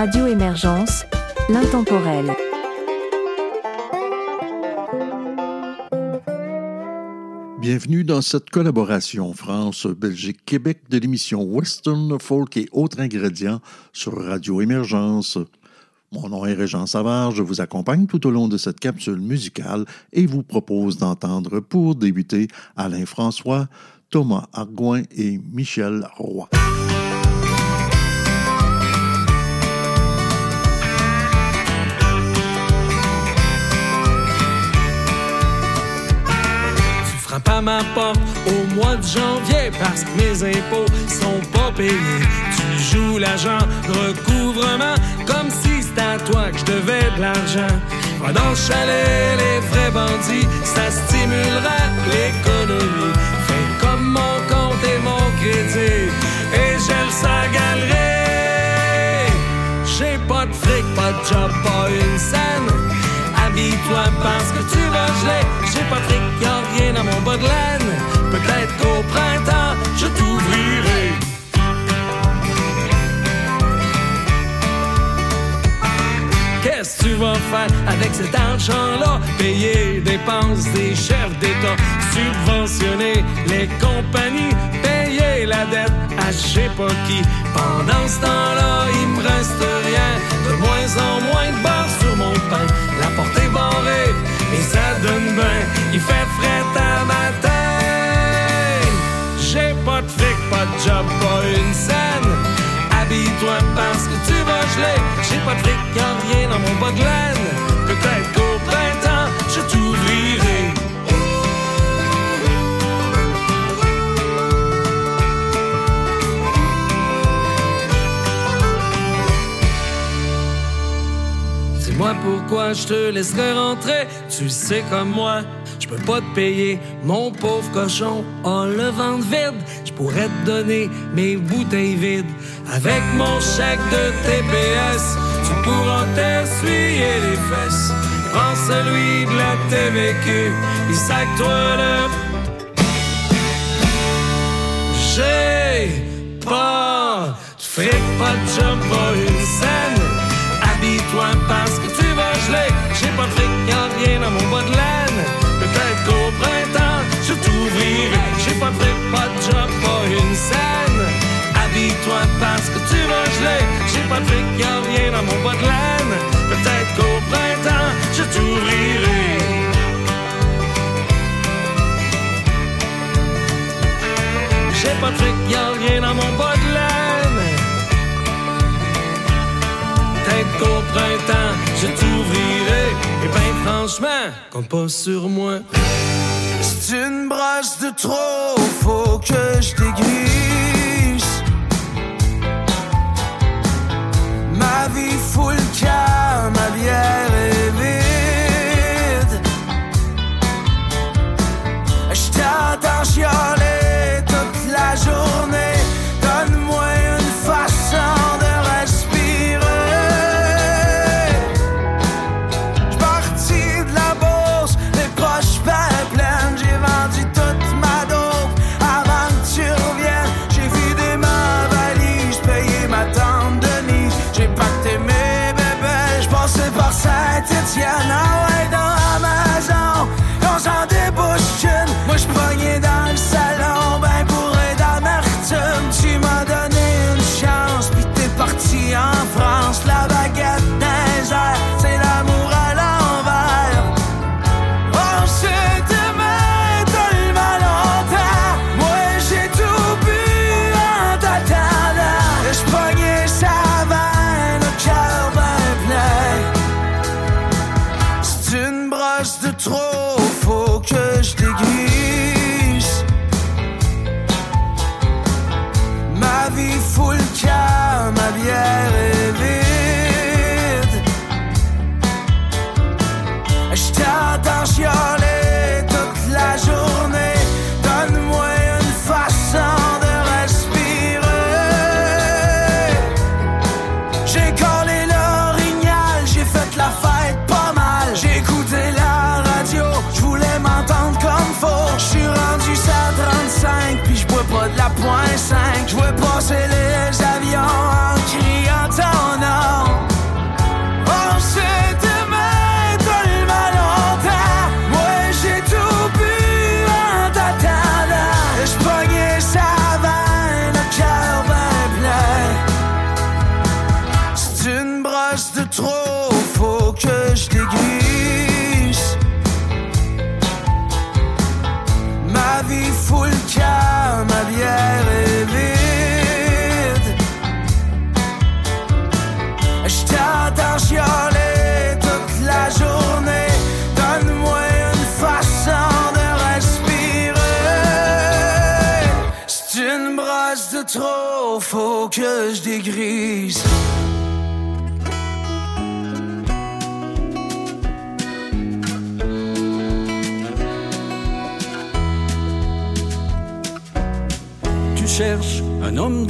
Radio Émergence, l'intemporel. Bienvenue dans cette collaboration France-Belgique-Québec de l'émission Western Folk et autres ingrédients sur Radio Émergence. Mon nom est Régent Savard, je vous accompagne tout au long de cette capsule musicale et vous propose d'entendre pour débuter Alain François, Thomas Argoin et Michel Roy. Tu frappes à ma porte au mois de janvier parce que mes impôts sont pas payés. Tu joues l'agent de recouvrement comme si c'était à toi que je devais de l'argent. Va dans le chalet, les vrais bandits, ça stimulera l'économie. Fais comme mon compte et mon crédit, et gèle sa galerie. J'ai pas de fric, pas de job, pas une scène. Habille-toi parce que tu vas geler. J'ai y'a rien dans mon bas de laine. Peut-être qu'au printemps, je t'ouvrirai. Qu'est-ce que tu vas faire avec cet argent-là? Payer dépenses des chefs d'État, subventionner les compagnies, payer la dette à je sais pas qui. Pendant ce temps-là, il me reste rien, de moins en moins de beurre sur mon pain. Ça donne bien, il fait frais à matin. J'ai pas de fric, pas de job, pas une scène. Habille-toi parce que tu vas geler. J'ai pas de fric, y'a rien dans mon bas de laine. Peut-être Dis-moi pourquoi je te laisserai rentrer. Tu sais comme moi, je peux pas te payer. Mon pauvre cochon a le ventre vide. Je pourrais te donner mes bouteilles vides. Avec mon chèque de TPS, tu pourras t'essuyer les fesses. Prends celui de la TVQ, il sac-toi le. J'ai pas de fric, pas de job, pas une scène. Habille-toi parce que tu vas geler. J'ai pas de y'a rien dans mon bas de laine. Peut-être qu'au printemps, je t'ouvrirai. J'ai pas de pas de job, pas une scène. Habille-toi parce que tu vas geler. J'ai pas de y'a rien dans mon bas de laine. Peut-être qu'au printemps, je t'ouvrirai. J'ai pas de fric, y'a rien dans mon bas Peut-être qu'au printemps, je t'ouvrirai. Et ben franchement, compte pas sur moi. C'est une brosse de trop, faut que je déguise. Ma vie fout le ma bière est vide.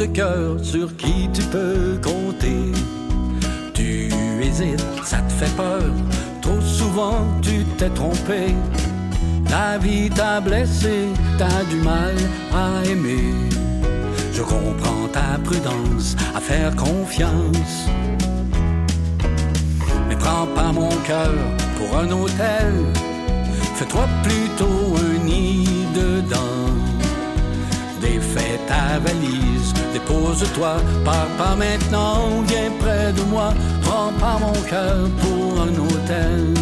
Cœur sur qui tu peux compter. Tu hésites, ça te fait peur. Trop souvent tu t'es trompé. La vie t'a blessé, t'as du mal à aimer. Je comprends ta prudence à faire confiance. Mais prends pas mon cœur pour un hôtel. Fais-toi plutôt un nid dedans. Ta valise, dépose-toi, pars pas maintenant, viens près de moi. Prends pas mon cœur pour un hôtel.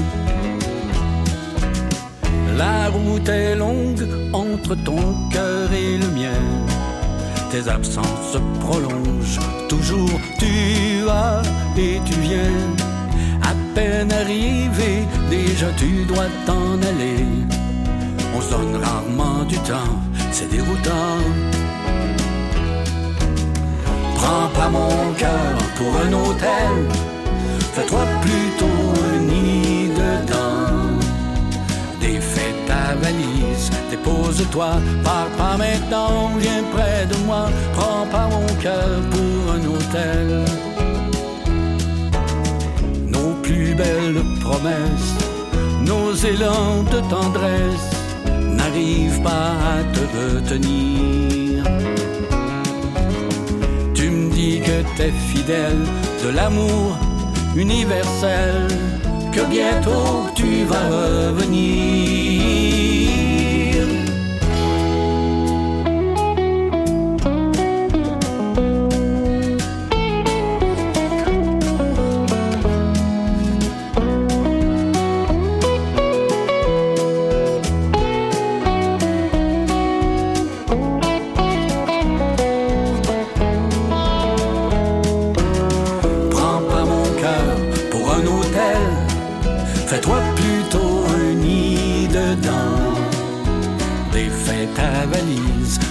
La route est longue entre ton cœur et le mien. Tes absences se prolongent, toujours tu vas et tu viens. À peine arrivé, déjà tu dois t'en aller. On se donne rarement du temps, c'est déroutant. Prends pas mon cœur pour un hôtel, fais-toi plutôt un nid dedans. Défais ta valise, dépose-toi, pars pas maintenant, viens près de moi, prends pas mon cœur pour un hôtel. Nos plus belles promesses, nos élans de tendresse n'arrivent pas à te retenir. Que t'es fidèle de l'amour universel, que bientôt tu vas revenir.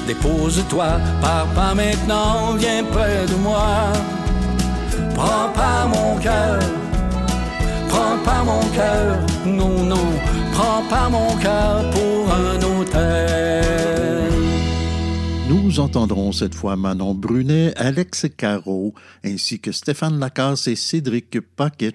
Dépose-toi, pars pas maintenant, viens près de moi. Prends pas mon cœur, prends pas mon cœur, non, non, prends pas mon cœur pour un hôtel. Nous entendrons cette fois Manon Brunet, Alex Caro, ainsi que Stéphane Lacasse et Cédric Paquet.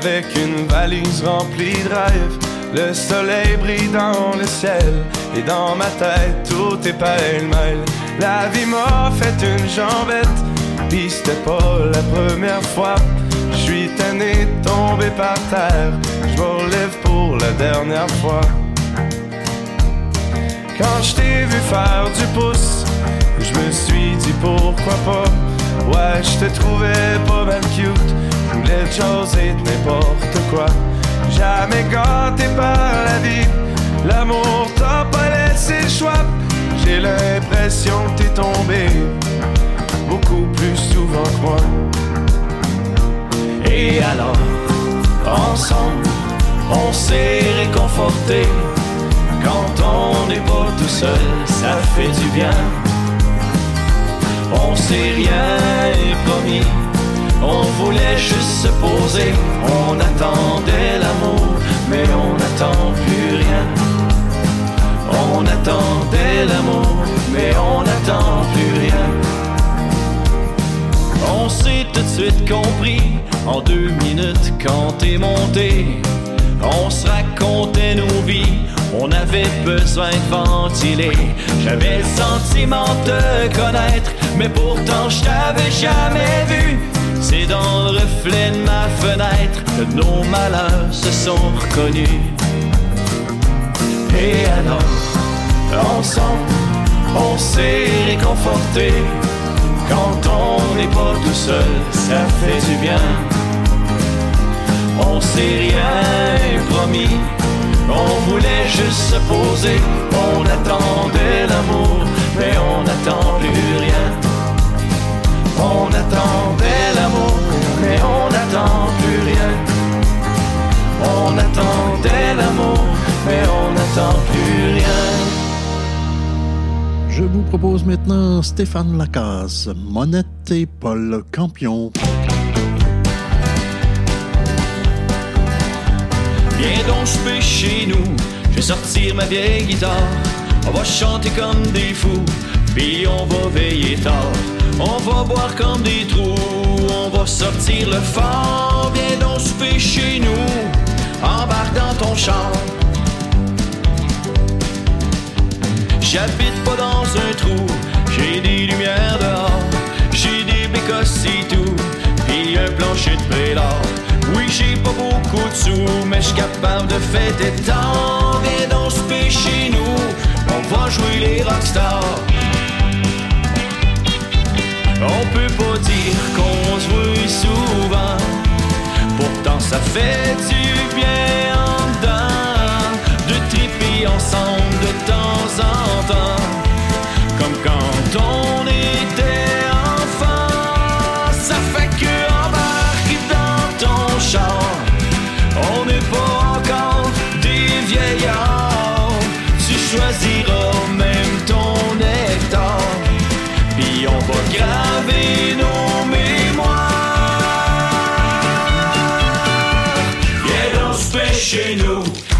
Avec une valise remplie de rêves. Le soleil brille dans le ciel, et dans ma tête tout est pêle-mêle. La vie m'a fait une jambette, pis c'était pas la première fois. Je suis tanné de tomber par terre, je me relève pour la dernière fois. Quand je t'ai vu faire du pouce, je me suis dit pourquoi pas. Ouais, je te trouvais pas mal cute. Te jaser de n'importe quoi. Jamais gâté par la vie. L'amour t'a pas laissé choix. J'ai l'impression que t'es tombé beaucoup plus souvent que moi. Et alors, ensemble, on s'est réconforté. Quand on n'est pas tout seul, ça fait du bien. On s'est rien promis, on voulait juste se poser. On attendait l'amour, mais on n'attend plus rien. On attendait l'amour, mais on n'attend plus rien. On s'est tout de suite compris en deux minutes quand t'es monté. On se racontait nos vies, on avait besoin de ventiler. J'avais le sentiment de te connaître, mais pourtant je t'avais jamais vu. C'est dans le reflet de ma fenêtre que nos malheurs se sont reconnus. Et alors, ensemble, on s'est réconforté. Quand on n'est pas tout seul, ça fait du bien. On s'est rien promis, on voulait juste se poser. On attendait l'amour, mais on n'attend plus rien. On attendait l'amour, mais on n'attend plus rien. On attendait l'amour, mais on n'attend plus rien. Je vous propose maintenant Stéphane Lacasse, Monette et Paul Campion. Viens donc souper chez nous, je vais sortir ma vieille guitare. On va chanter comme des fous, puis on va veiller tard. On va boire comme des trous, on va sortir le fort. Viens donc souper chez nous, embarque dans ton char. J'habite pas dans un trou, j'ai des lumières dehors, j'ai des bécosses et tout, puis un plancher de prélat. Oui, j'ai pas beaucoup de sous, mais j'suis capable de fêter tant. Viens donc souper chez nous, on va jouer les rockstars. On peut pas dire qu'on se souvent, pourtant ça fait du bien en dedans de triper ensemble de temps en temps, comme quand on était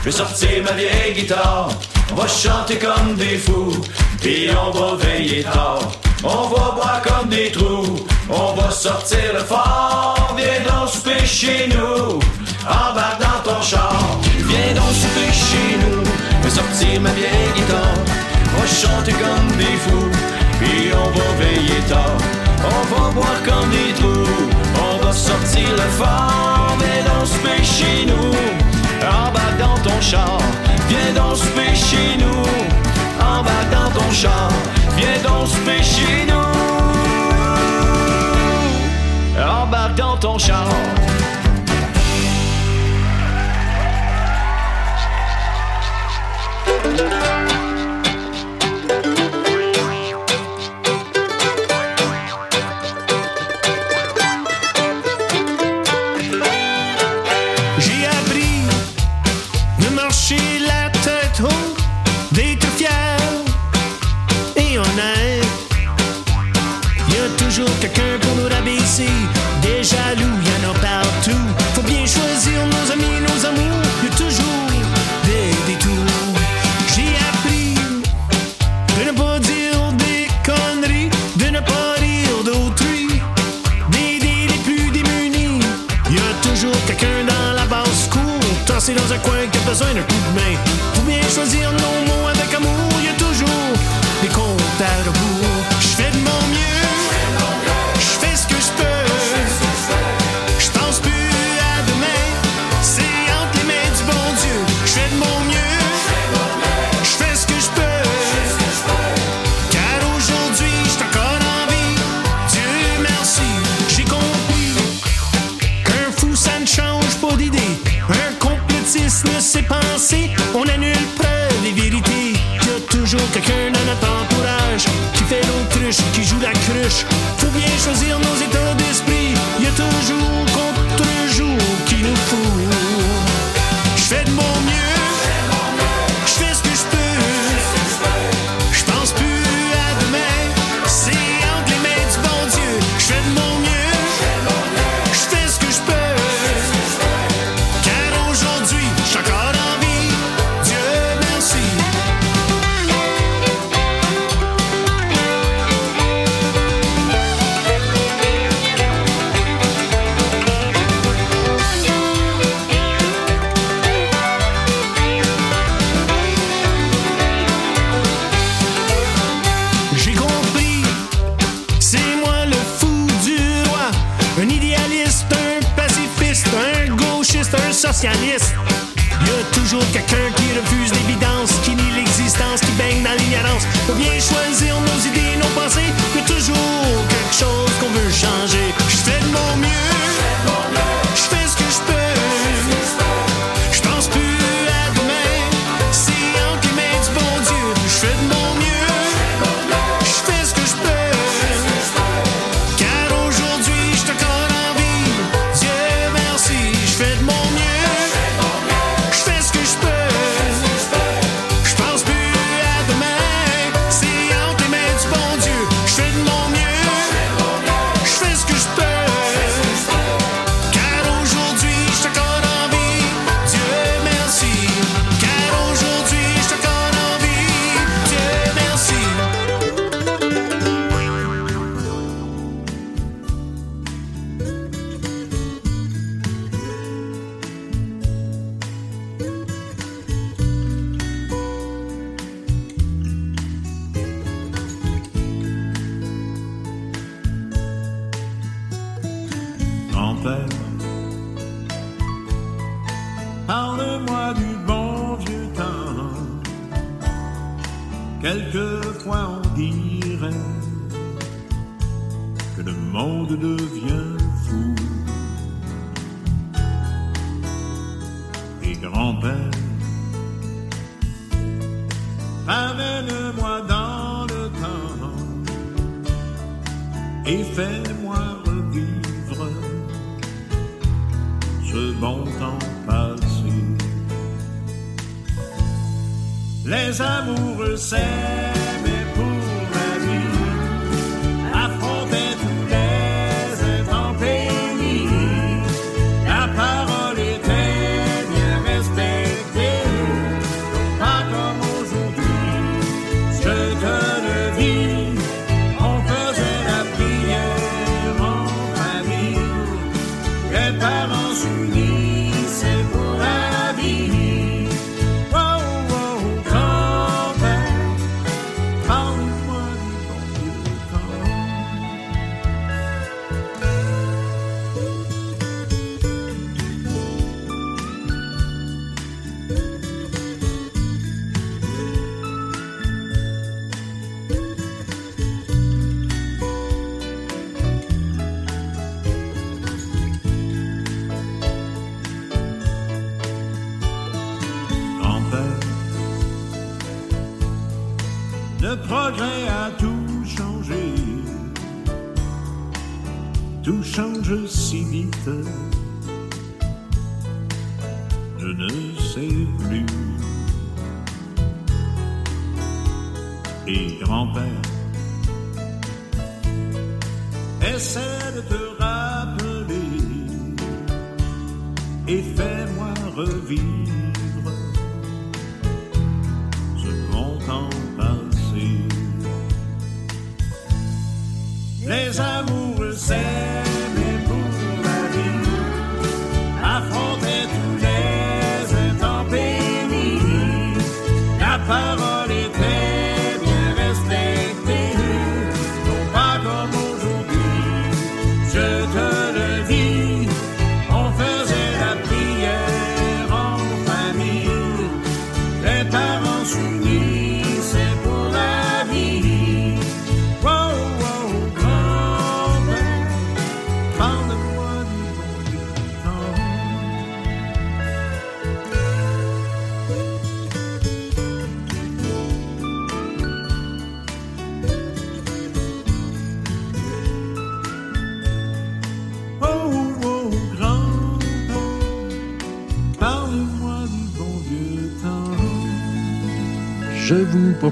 vais sortir ma vieille guitare. On va chanter comme des fous, puis on va veiller tard. On va boire comme des trous, on va sortir le fort. Viens donc souper chez nous, embarque dans ton char. Viens donc souper chez nous, vais sortir ma vieille guitare. On va chanter comme des fous, puis on va veiller tard. On va boire comme des trous, on va sortir le fort. Viens donc souper chez nous, dans ton char. Viens donc souper chez nous, embarque dans ton char. Viens donc souper chez nous, embarque dans ton char. Jaloux, y en a partout. Faut bien choisir nos amis, nos amours, y a toujours des détours. J'ai appris de ne pas dire des conneries, de ne pas rire d'autrui, d'aider les plus démunis. Y a toujours quelqu'un dans la basse cour, tassé dans un coin qui a besoin d'un qui joue la cruche. Faut bien choisir nos états d'esprit. Y a toujours contre-jour qui nous fout. socialiste. Y a toujours quelqu'un qui refuse l'évidence, qui nie l'existence, qui baigne dans l'ignorance. Faut bien choisir nos idées, nos pensées, y a toujours quelque chose qu'on veut changer. Je fais de mon mieux, je fais ce que je peux.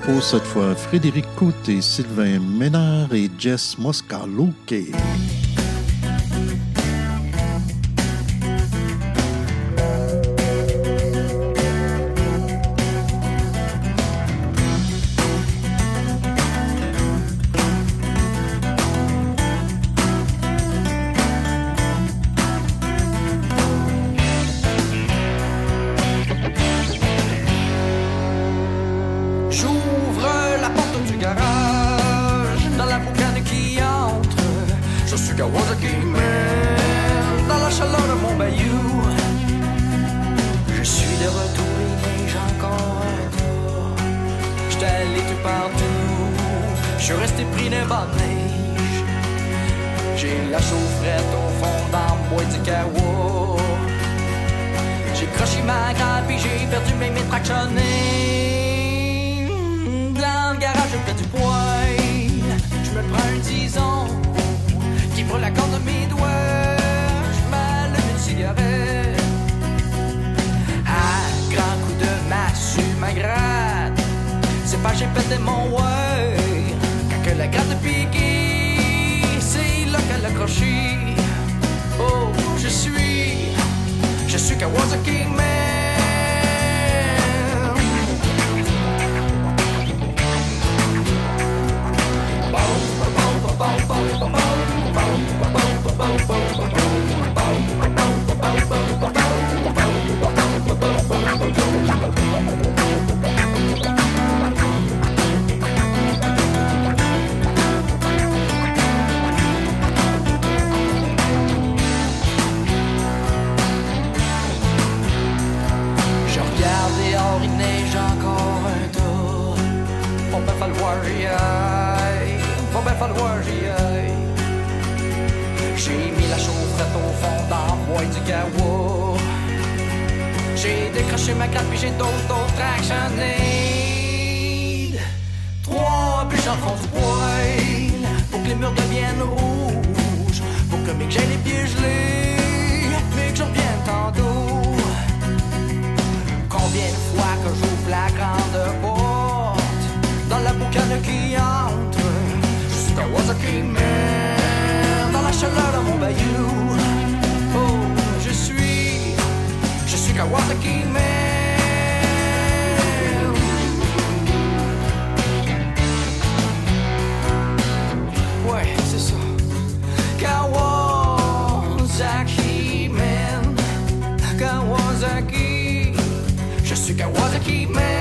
pour cette fois Frédéric Côté, Sylvain Ménard et Jess Moscalouquet. Kawasaki. Je suis Kawasaki Man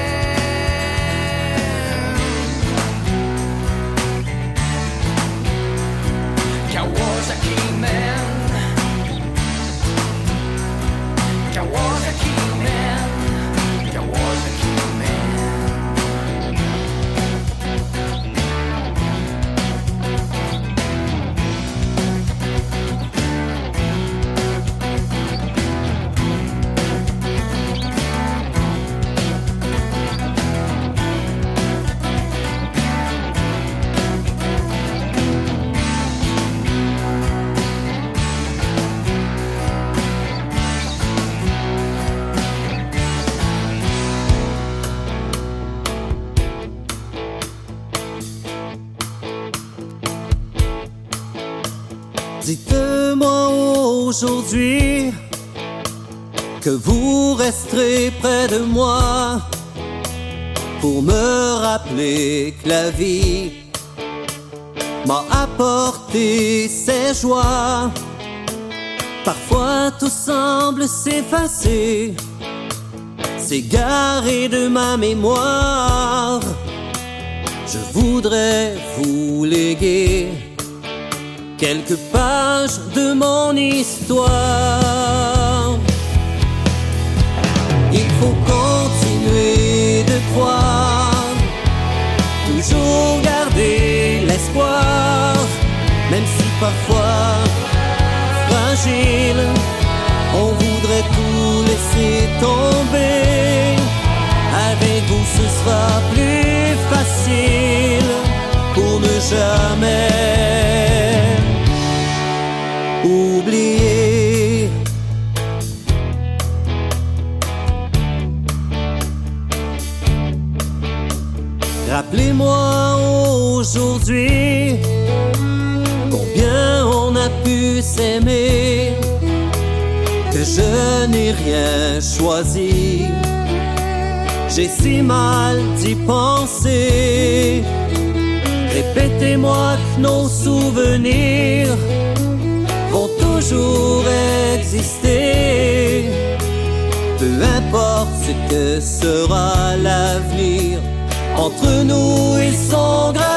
aujourd'hui que vous resterez près de moi pour me rappeler que la vie m'a apporté ses joies. Parfois tout semble s'effacer, s'égarer de ma mémoire. Je voudrais vous léguer quelques de mon histoire. Il faut continuer de croire, toujours garder l'espoir, même si parfois fragile, on voudrait tout laisser tomber. Avec vous, ce sera plus facile pour ne jamais oublier. Rappelez-moi aujourd'hui combien on a pu s'aimer, que je n'ai rien choisi. J'ai si mal d'y penser. Répétez-moi nos souvenirs toujours exister. Peu importe ce que sera l'avenir, entre nous ils sont gravés.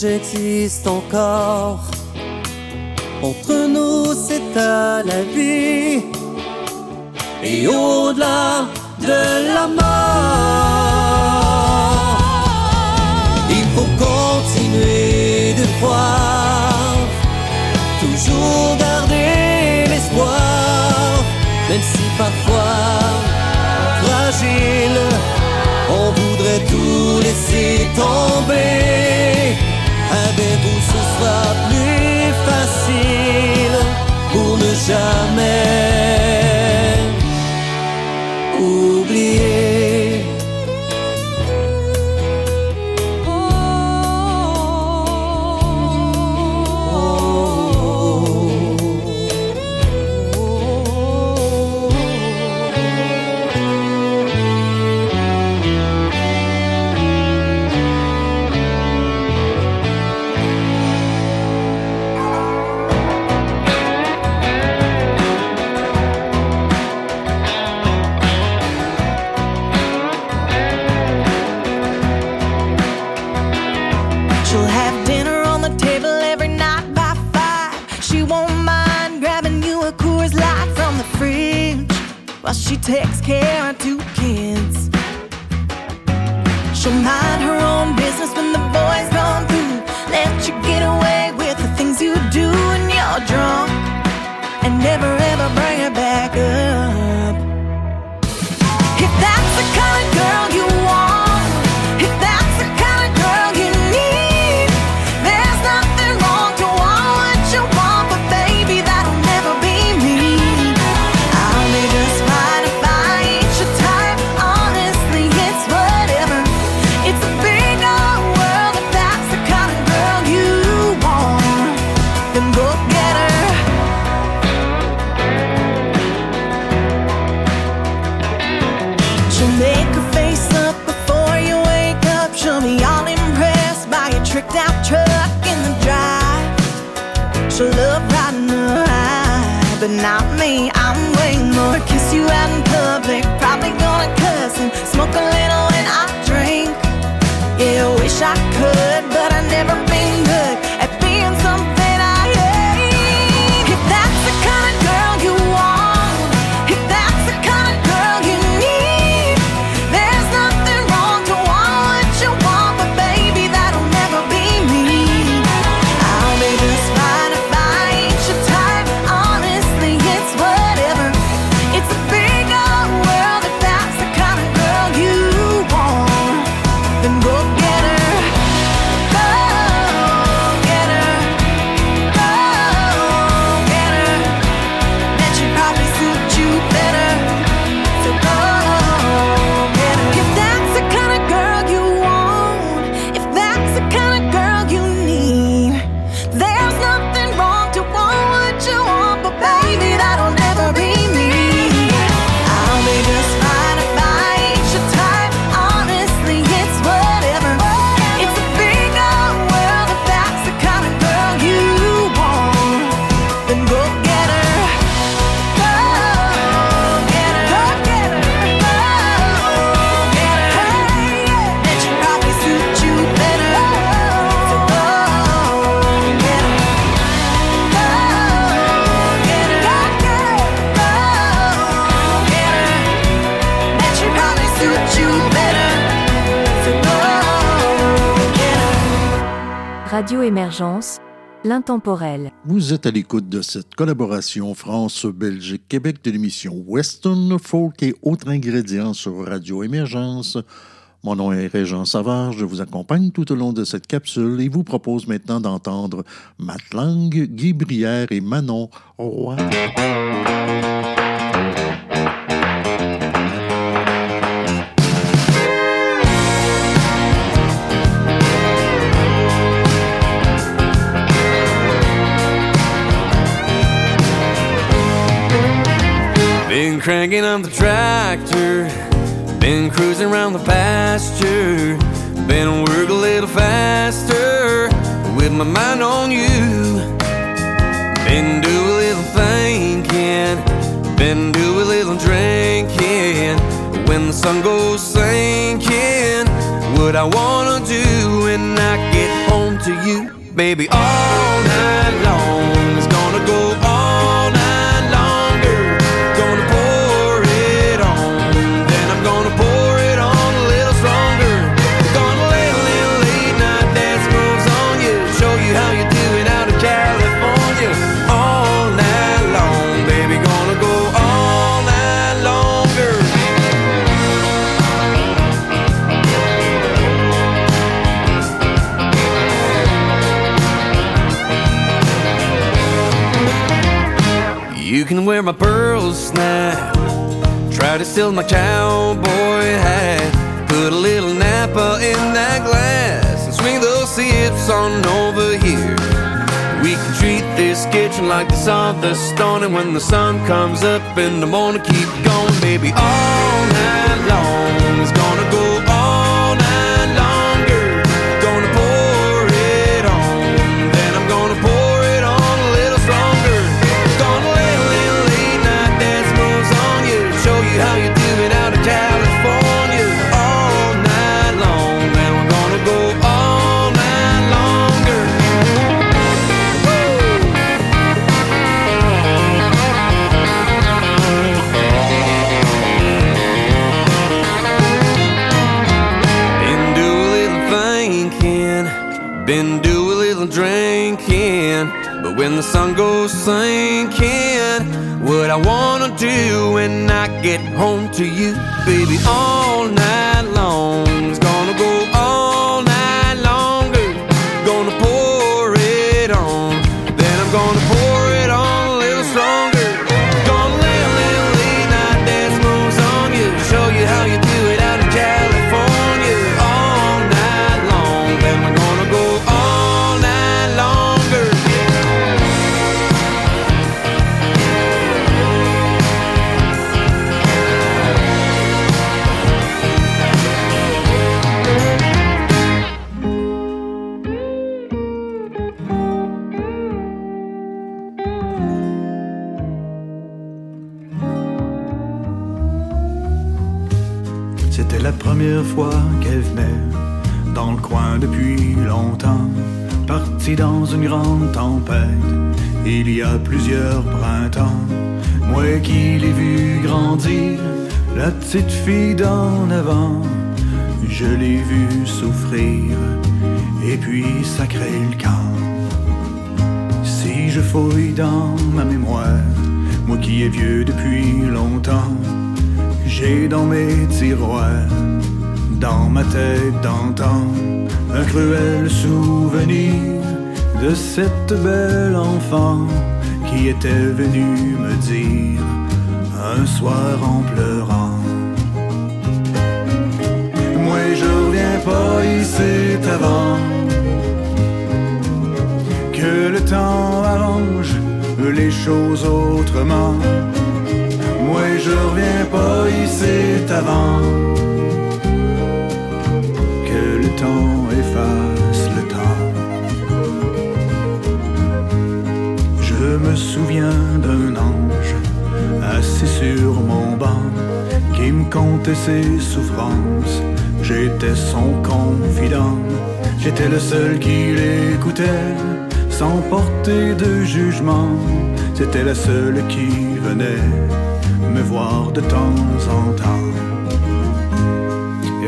j'existe encore. Entre nous, c'est à la vie et au-delà de la mort. Il faut continuer de croire, toujours garder l'espoir, même si parfois fragile, on voudrait tout laisser tomber. sun. Radio Émergence, l'intemporel. Vous êtes à l'écoute de cette collaboration France-Belgique-Québec de l'émission Western Folk et autres ingrédients sur Radio Émergence. Mon nom est Régent Savard, je vous accompagne tout au long de cette capsule et vous propose maintenant d'entendre Matt Lang, Guy Brière et Manon Roy. Been cranking on the tractor, been cruising around the pasture, been work a little faster with my mind on you. Been do a little thinking, been do a little drinking. When the sun goes sinking, what I wanna do when I get home to you, baby, all night long. Wear my pearl snap. Try to steal my cowboy hat. Put a little Napa in that glass and swing those sips on over here. We can treat this kitchen like the sun, the stone, and when the sun comes up in the morning, keep going, baby. All night long is gonna go all when the sun goes sinking, what I wanna do when I get home to you, baby, all night plusieurs printemps, moi qui l'ai vue grandir, la petite fille d'en avant, je l'ai vue souffrir, et puis sacrer le camp. Si je fouille dans ma mémoire, moi qui est vieux depuis longtemps, j'ai dans mes tiroirs, dans ma tête d'antan, un cruel souvenir de cette belle enfant qui était venue me dire un soir en pleurant. Moi je reviens pas ici avant que le temps arrange les choses autrement. Moi je reviens pas ici avant que le temps efface d'un ange assis sur mon banc qui me contait ses souffrances. J'étais son confident, j'étais le seul qui l'écoutait sans porter de jugement. C'était la seule qui venait me voir de temps en temps.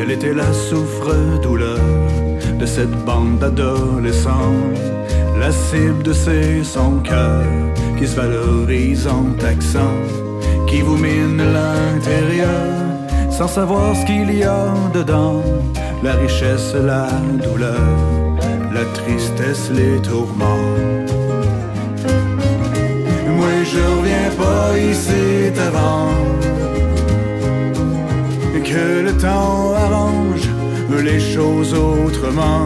Elle était la souffre-douleur de cette bande d'adolescents, la cible de ses son cœur qui se valorise en taxant, qui vous mine l'intérieur sans savoir ce qu'il y a dedans, la richesse, la douleur, la tristesse, les tourments. Moi je reviens pas ici avant que le temps arrange les choses autrement.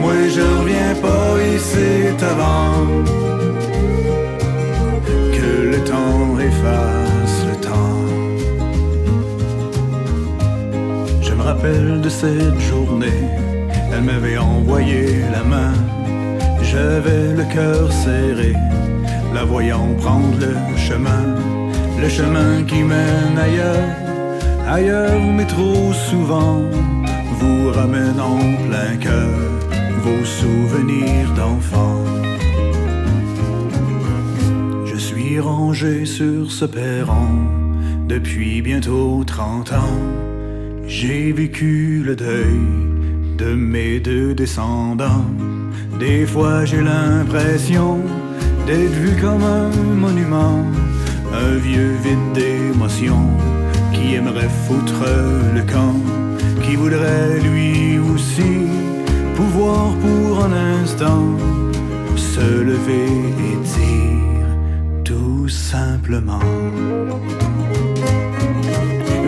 Moi je reviens pas ici avant efface le temps. Je me rappelle de cette journée, elle m'avait envoyé la main. J'avais le cœur serré, la voyant prendre le chemin, le chemin qui mène ailleurs ailleurs mais trop souvent vous ramène en plein cœur vos souvenirs d'enfant. Rangé sur ce perron depuis bientôt 30 ans. J'ai vécu le deuil de mes deux descendants. Des fois j'ai l'impression d'être vu comme un monument, un vieux vide d'émotion qui aimerait foutre le camp, qui voudrait lui aussi pouvoir pour un instant se lever simplement.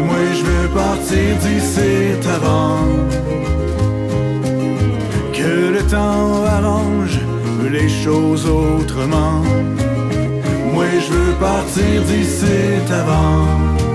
Moi je veux partir d'ici avant que le temps arrange les choses autrement. Moi je veux partir d'ici avant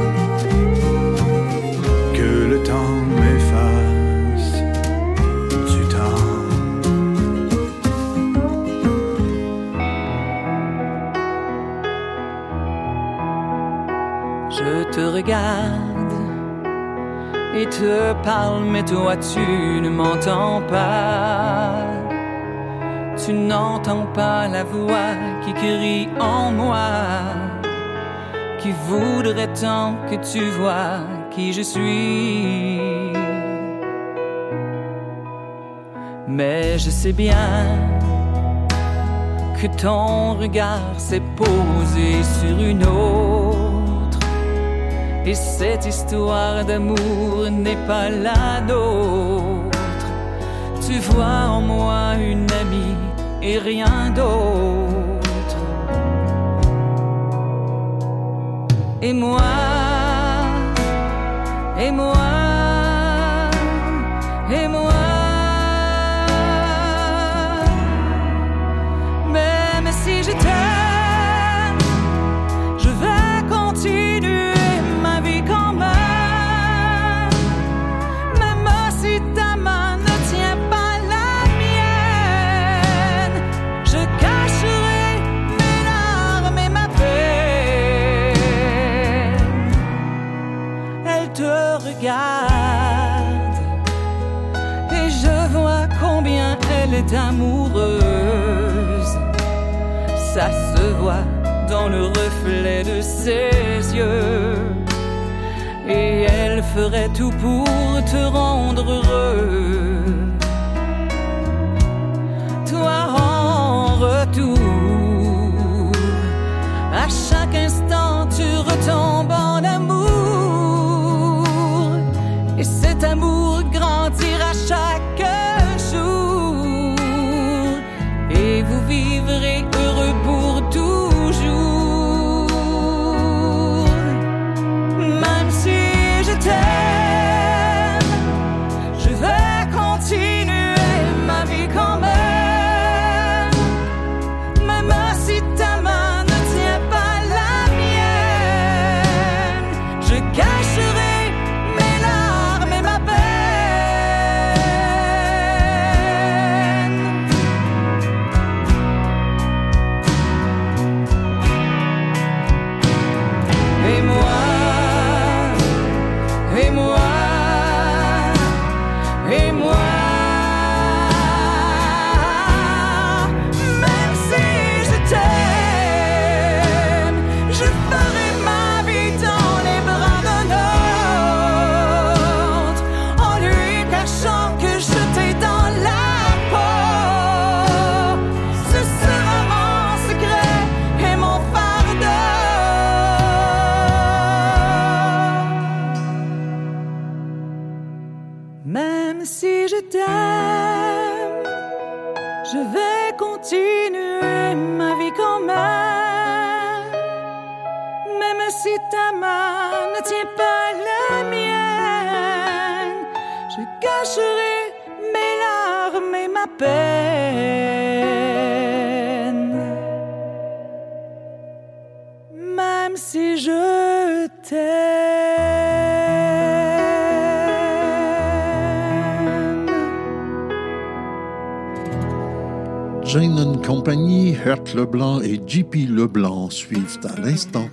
et te parle, mais toi tu ne m'entends pas. Tu n'entends pas la voix qui crie en moi, qui voudrait tant que tu vois qui je suis. Mais je sais bien que ton regard s'est posé sur une autre. Et cette histoire d'amour n'est pas la nôtre. Tu vois en moi une amie et rien d'autre. Et moi, et moi, de ses yeux. Et elle ferait tout pour te rendre heureux. Toi en retour, continuer ma vie quand même. Même si ta main ne tient pas la mienne, je cacherai mes larmes et ma peine. Jane and Company, Hert Leblanc et JP Leblanc suivent à l'instant.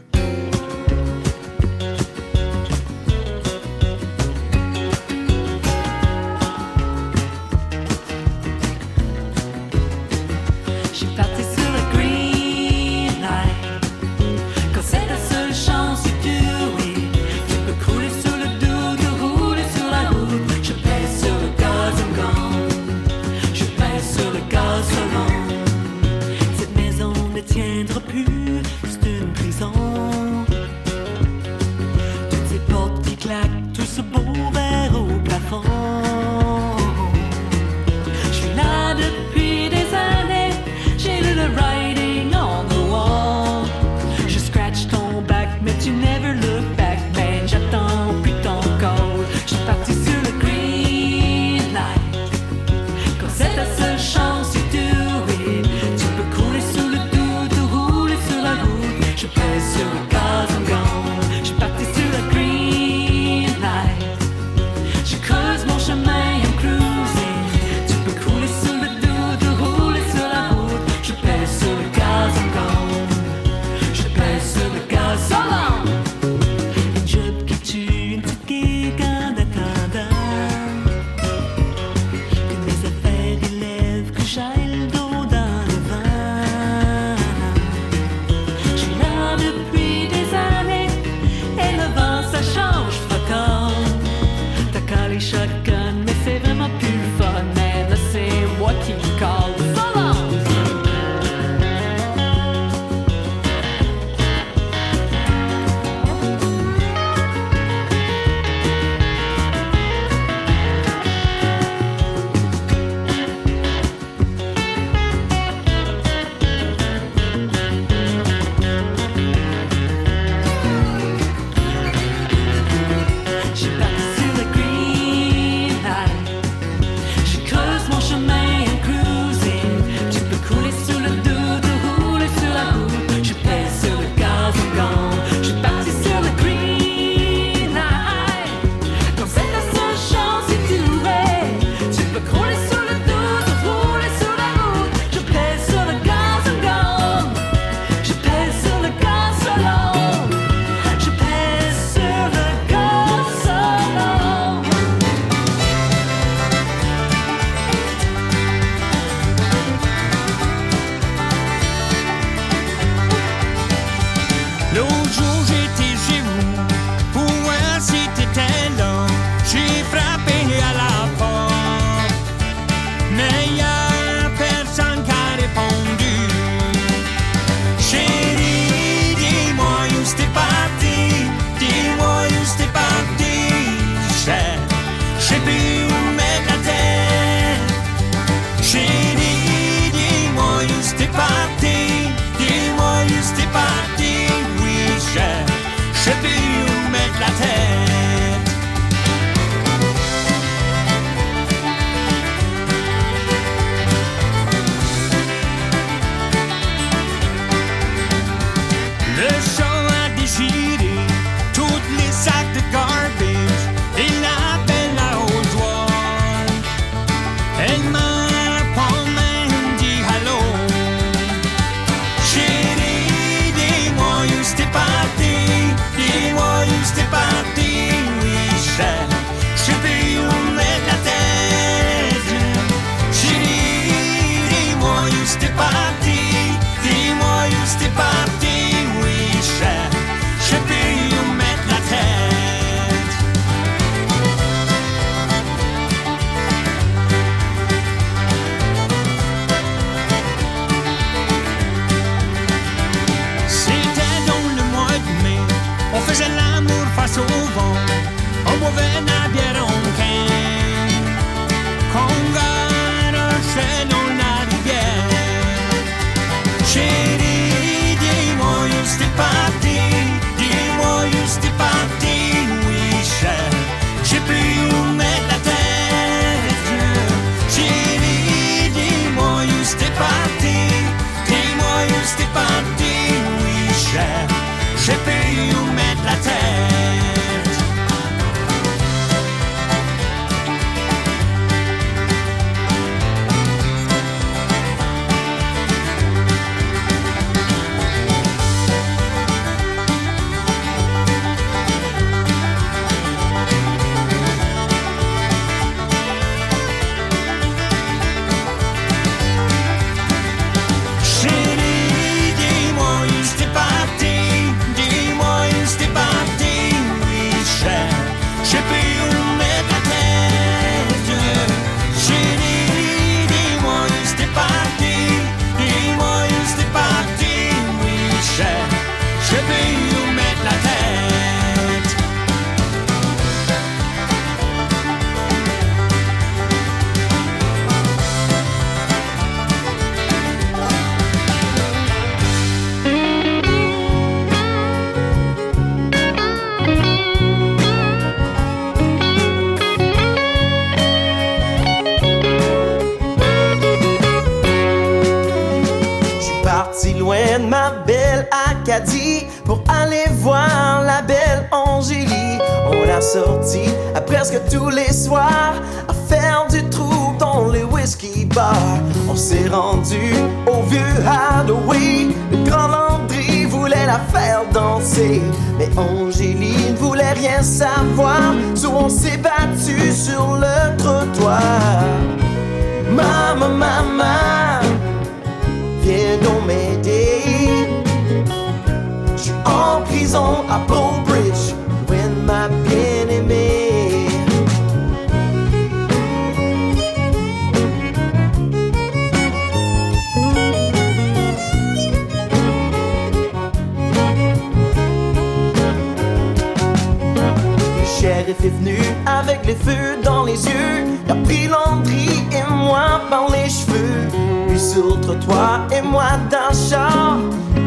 Le shérif est venu avec les feux dans les yeux. Il a pris Landry et moi par les cheveux. Lui sur le trottoir et moi dans le char.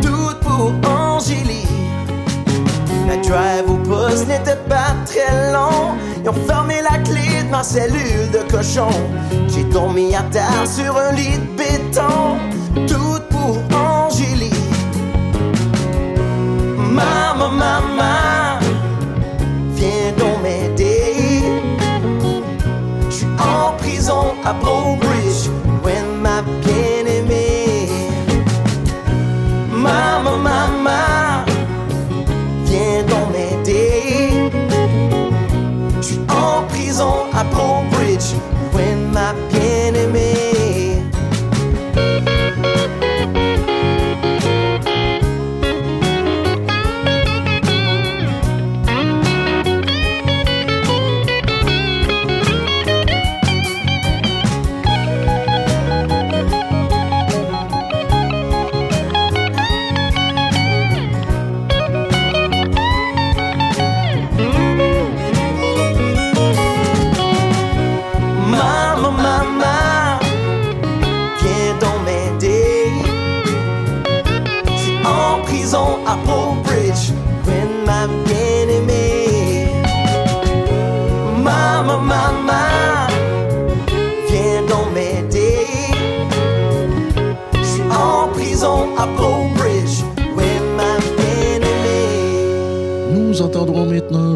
Tout pour Angélie. La drive au poste n'était pas très long. Ils ont fermé la clé de ma cellule de cochon. J'ai dormi à terre sur un lit de béton. Tout pour Angélie. Maman, maman, viens donc m'aider. Je suis en prison à Bridge,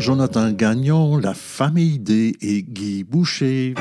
Jonathan Gagnon, La Famille D et Guy Boucher.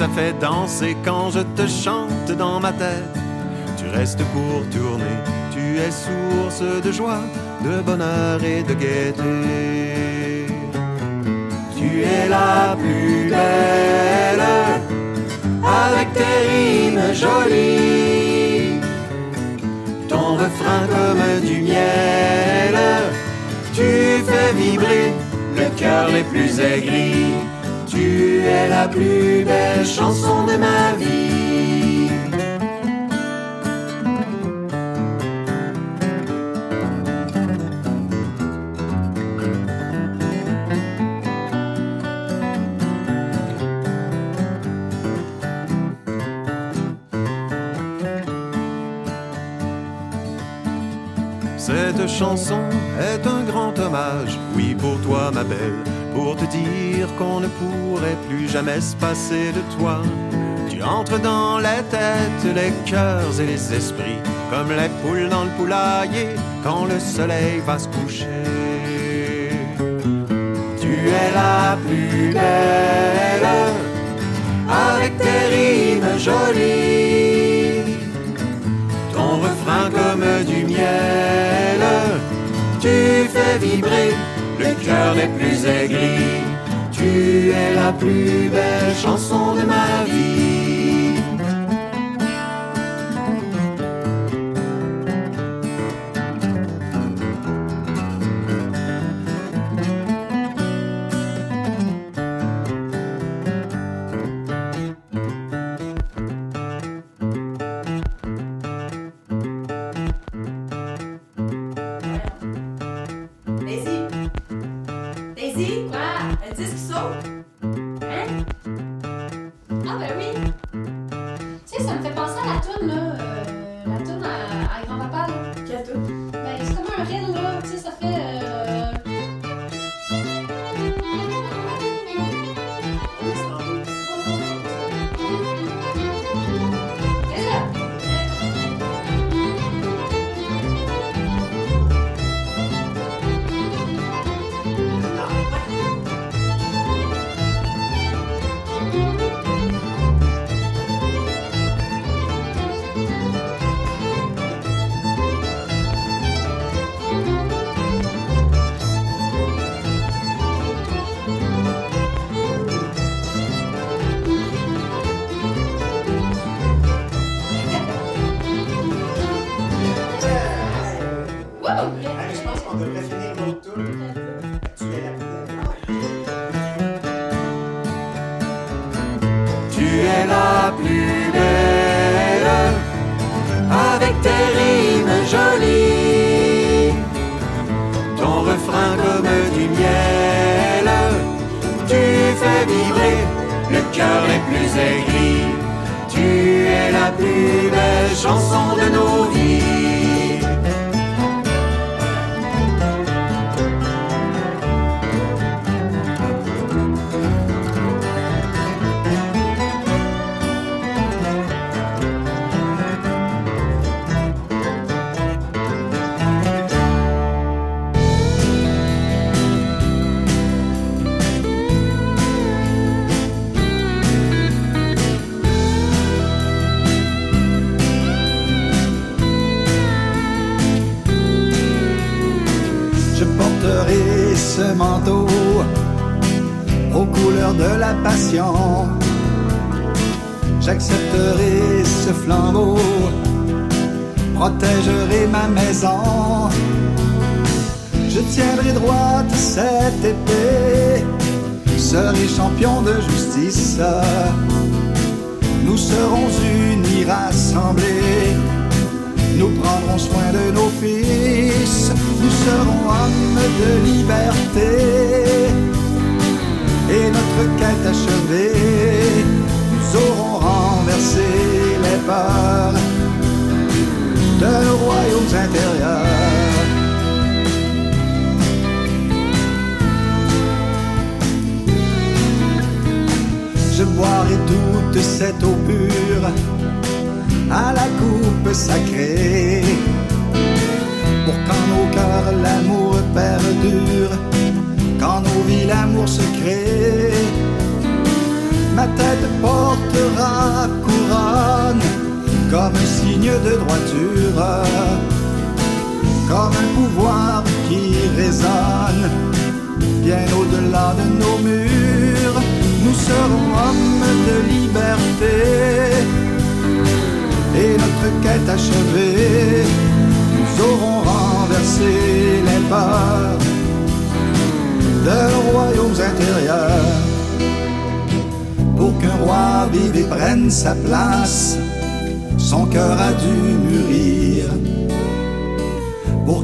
As fait danser quand je te chante dans ma tête. Tu restes pour tourner, tu es source de joie, de bonheur et de gaieté. Tu es la plus belle avec tes rimes jolies. Ton refrain comme du miel, tu fais vibrer le cœur les plus aigris. Tu es la plus belle chanson de ma vie. Pourrait plus jamais se passer de toi. Tu entres dans les têtes, les cœurs et les esprits, comme les poules dans le poulailler quand le soleil va se coucher. Tu es la plus belle, avec tes rimes jolies ton refrain comme du miel. Tu fais vibrer le cœur les plus aigris. Tu es la plus belle chanson de ma vie. Quoi? Un disque saute?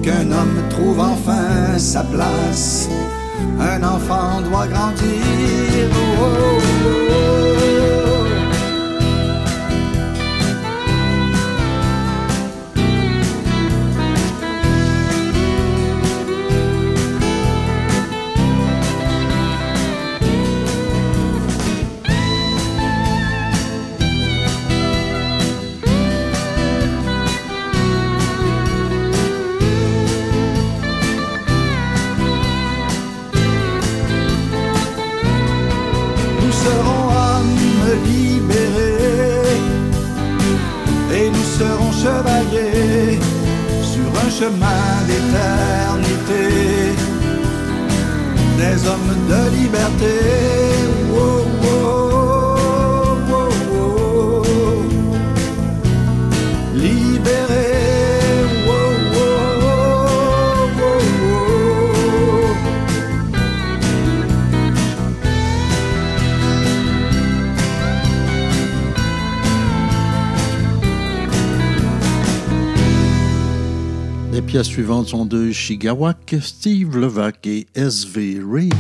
Qu'un homme trouve enfin sa place, un enfant doit grandir. Oh, oh, oh. Sont de Shigawak, Steve Levac et S.V. Ray.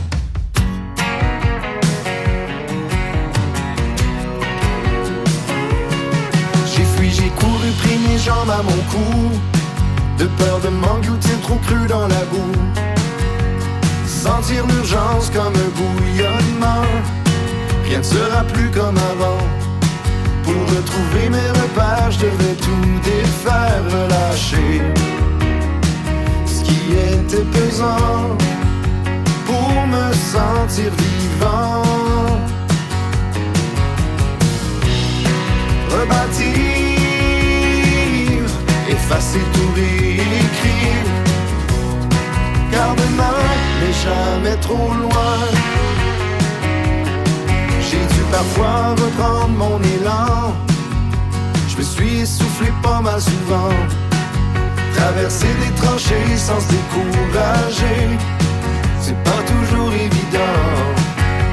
J'ai fui, j'ai couru, pris mes jambes à mon cou. De peur de m'engloutir trop cru dans la boue. Sentir l'urgence comme un bouillonnement. Rien ne sera plus comme avant. Pour retrouver mes repères, je devais tout défaire, relâcher. Qui était pesant. Pour me sentir vivant. rebâtir, effacer tout réécrire. Car demain n'est jamais trop loin. J'ai dû parfois reprendre mon élan. Je me suis essoufflé pas mal souvent. Traverser des tranchées sans se décourager, c'est pas toujours évident.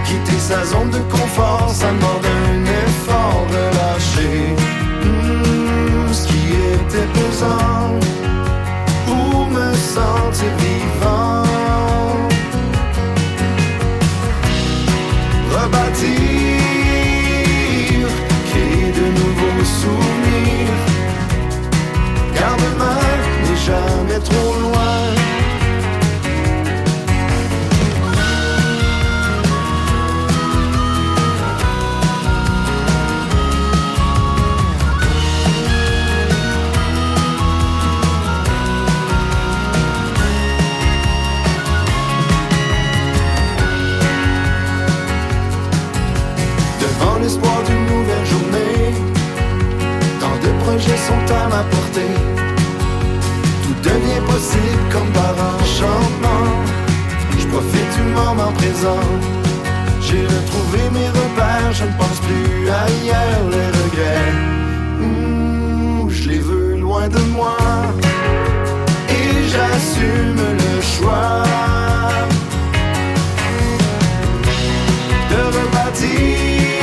Quitter sa zone de confort, ça demande un effort relâché. Hmm, ce qui était pesant pour me sentir vivant? Jamais trop loin. Devant l'espoir d'une nouvelle journée, tant de projets sont à ma portée. Devient possible comme par enchantement. Je profite du moment présent. J'ai retrouvé mes repères, je ne pense plus ailleurs. Les regrets, hmm, je les veux loin de moi. Et j'assume le choix de rebâtir,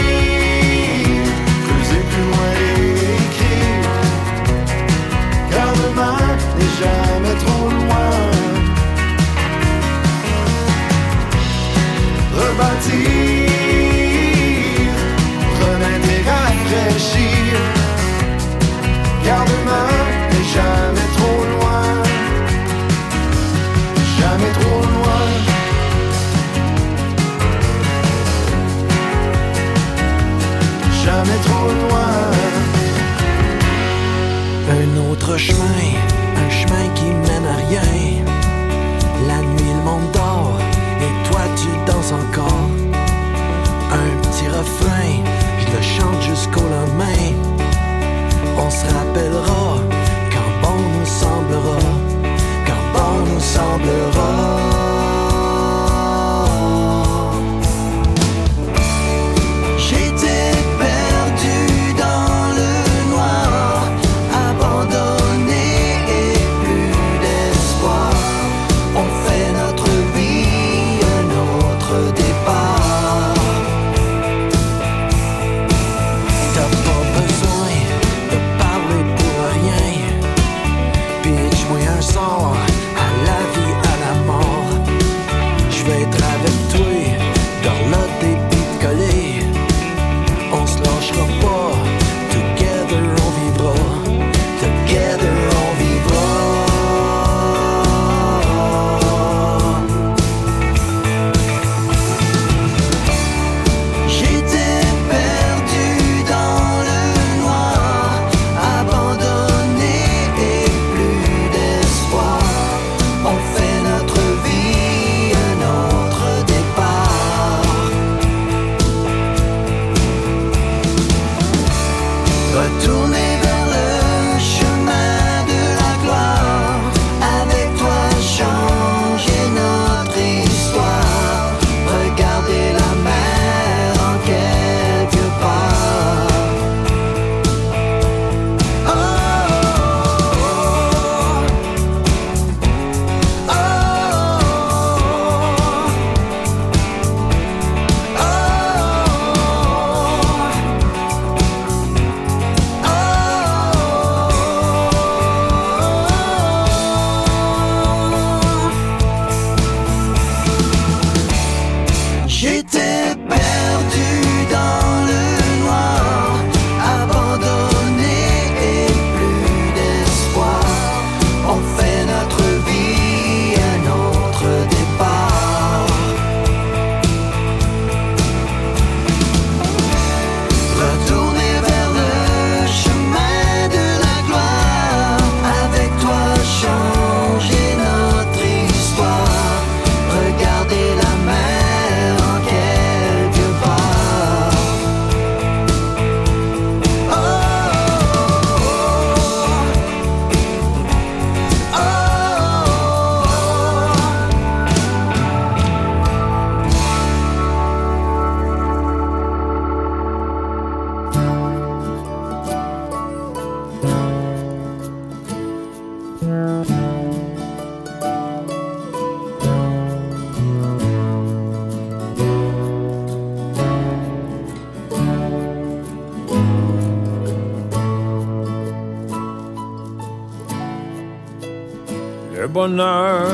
Bonheur,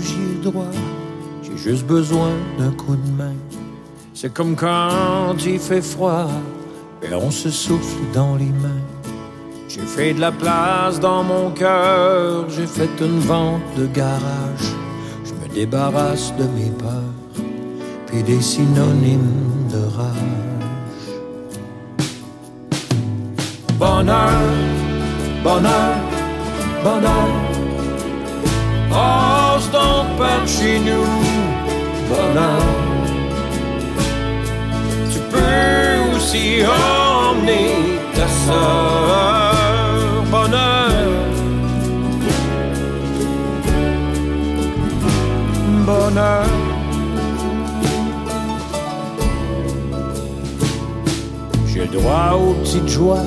j'y ai droit. J'ai juste besoin d'un coup de main. C'est comme quand il fait froid et on se souffle dans les mains. J'ai fait de la place dans mon cœur, j'ai fait une vente de garage. Je me débarrasse de mes peurs, puis des synonymes de rage. Bonheur, bonheur, bonheur. Passe donc par chez nous, bonheur. Tu peux aussi emmener ta sœur, bonheur. Bonheur. J'ai droit aux petites joies,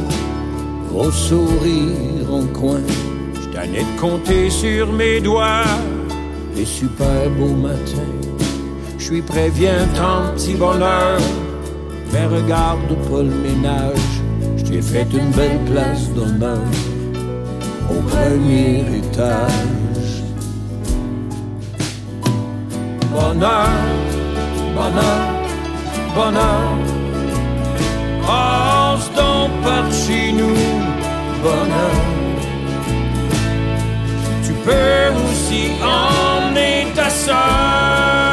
au sourire en coin. J't'en ai de compter sur mes doigts les super beaux matins. Je suis prêt, viens tant petit bonheur. Mais regarde pas le ménage, je t'ai fait une belle place d'honneur au premier étage. Bonheur, bonheur, bonheur, passe donc par chez nous, bonheur. Tu peux aussi emmener ta sœur,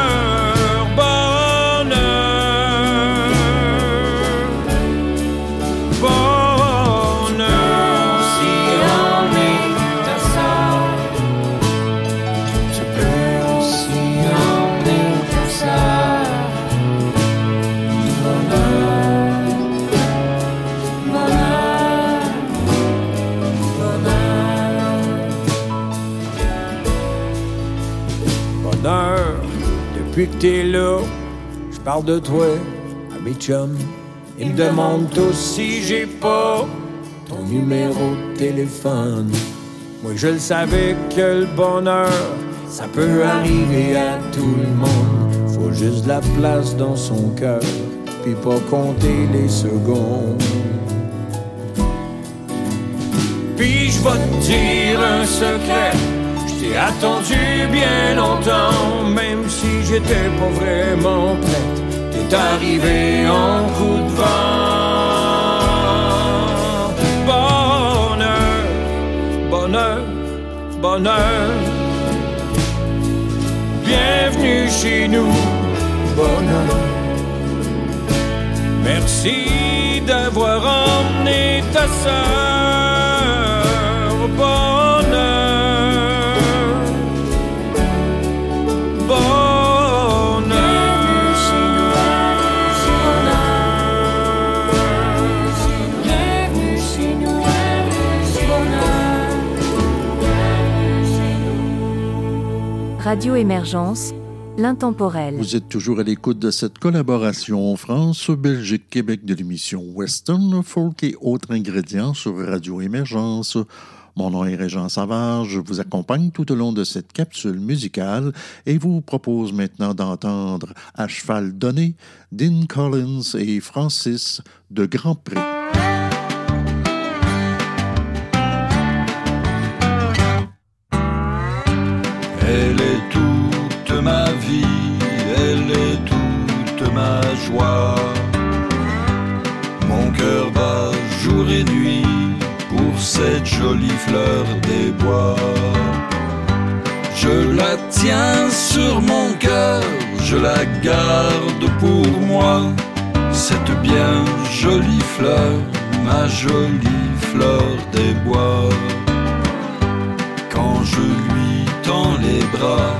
depuis que t'es là, je parle de toi à mes chums. Me demandent tous si j'ai pas ton numéro de téléphone. Moi, je le savais que le bonheur, ça peut arriver à tout le monde. Faut juste la place dans son cœur, puis pas compter les secondes. Puis je vais te dire un secret. T'ai attendu bien longtemps, même si j'étais pas vraiment prête. T'es arrivé en coup de vent. Bonheur, bonheur, bonheur. Bienvenue chez nous, bonheur. Merci d'avoir emmené ta sœur, Radio Émergence, l'intemporel. Vous êtes toujours à l'écoute de cette collaboration France-Belgique-Québec de l'émission Western, Folk et autres ingrédients sur Radio Émergence. Mon nom est Régent Savard, je vous accompagne tout au long de cette capsule musicale et vous propose maintenant d'entendre À cheval donné, Dean Collins et Francis de Grand Prix. Cette jolie fleur des bois. Je la tiens sur mon cœur, je la garde pour moi. Cette bien jolie fleur, ma jolie fleur des bois. Quand je lui tends les bras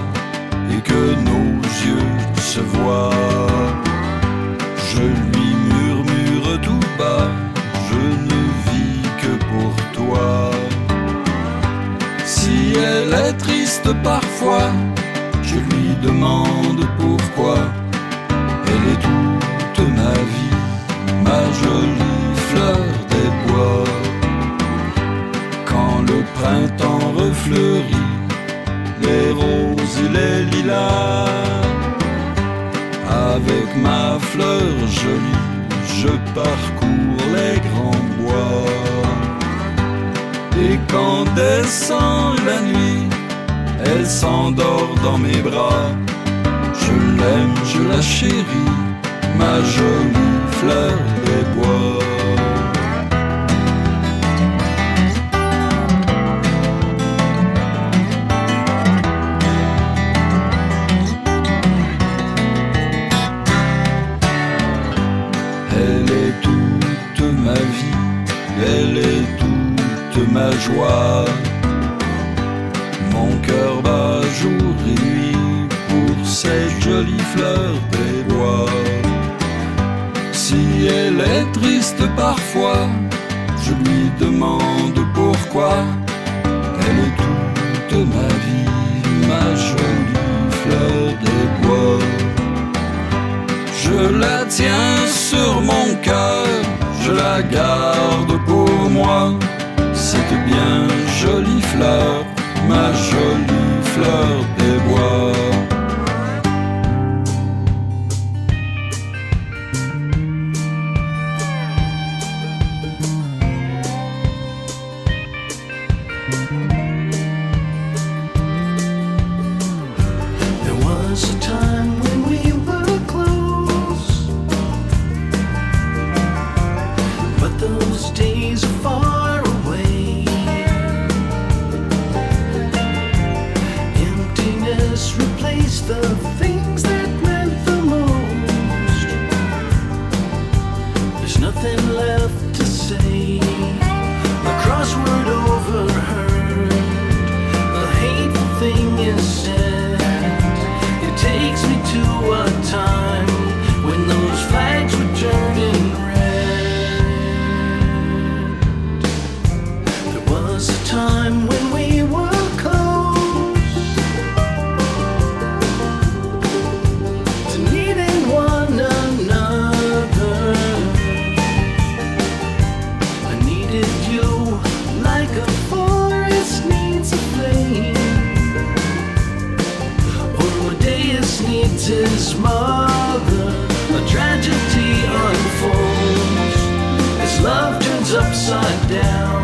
et que nos yeux se voient, je lui murmure tout bas, je ne Si elle est triste parfois, je lui demande pourquoi. Elle est toute ma vie, ma jolie fleur des bois. Quand le printemps refleurit les roses et les lilas, avec ma fleur jolie, je parcours les grands bois. Et quand descend la nuit, elle s'endort dans mes bras. Je l'aime, je la chéris, ma jolie fleur des bois. Parfois, je lui demande pourquoi. Elle est toute ma vie, ma jolie fleur des bois. Je la tiens sur mon cœur, je la garde pour moi. Cette bien jolie fleur, ma jolie fleur his mother. A tragedy unfolds as love turns upside down.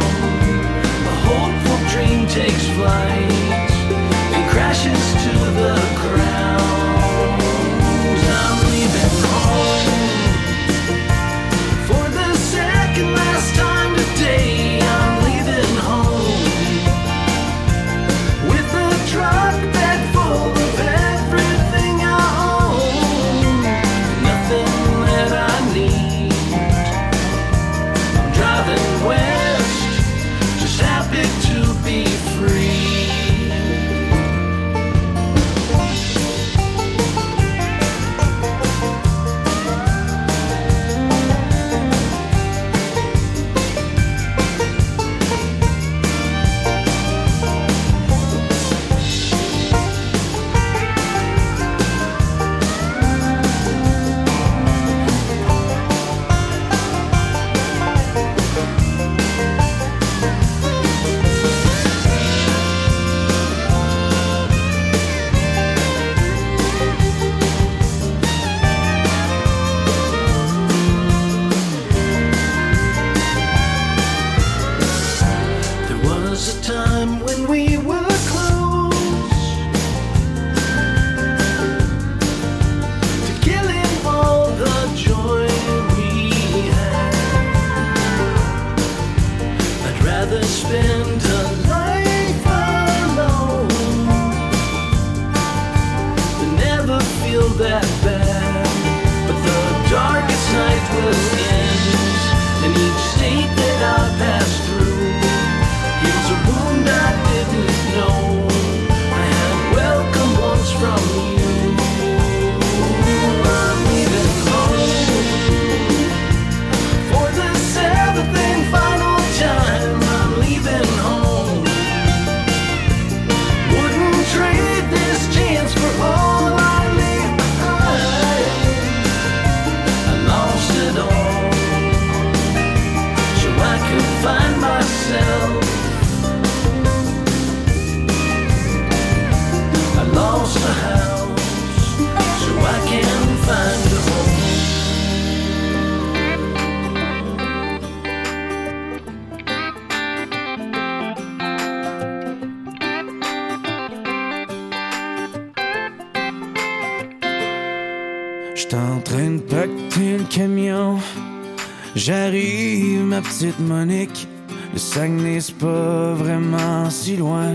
J'arrive, ma petite Monique. Le Saguenay, c'est pas vraiment si loin.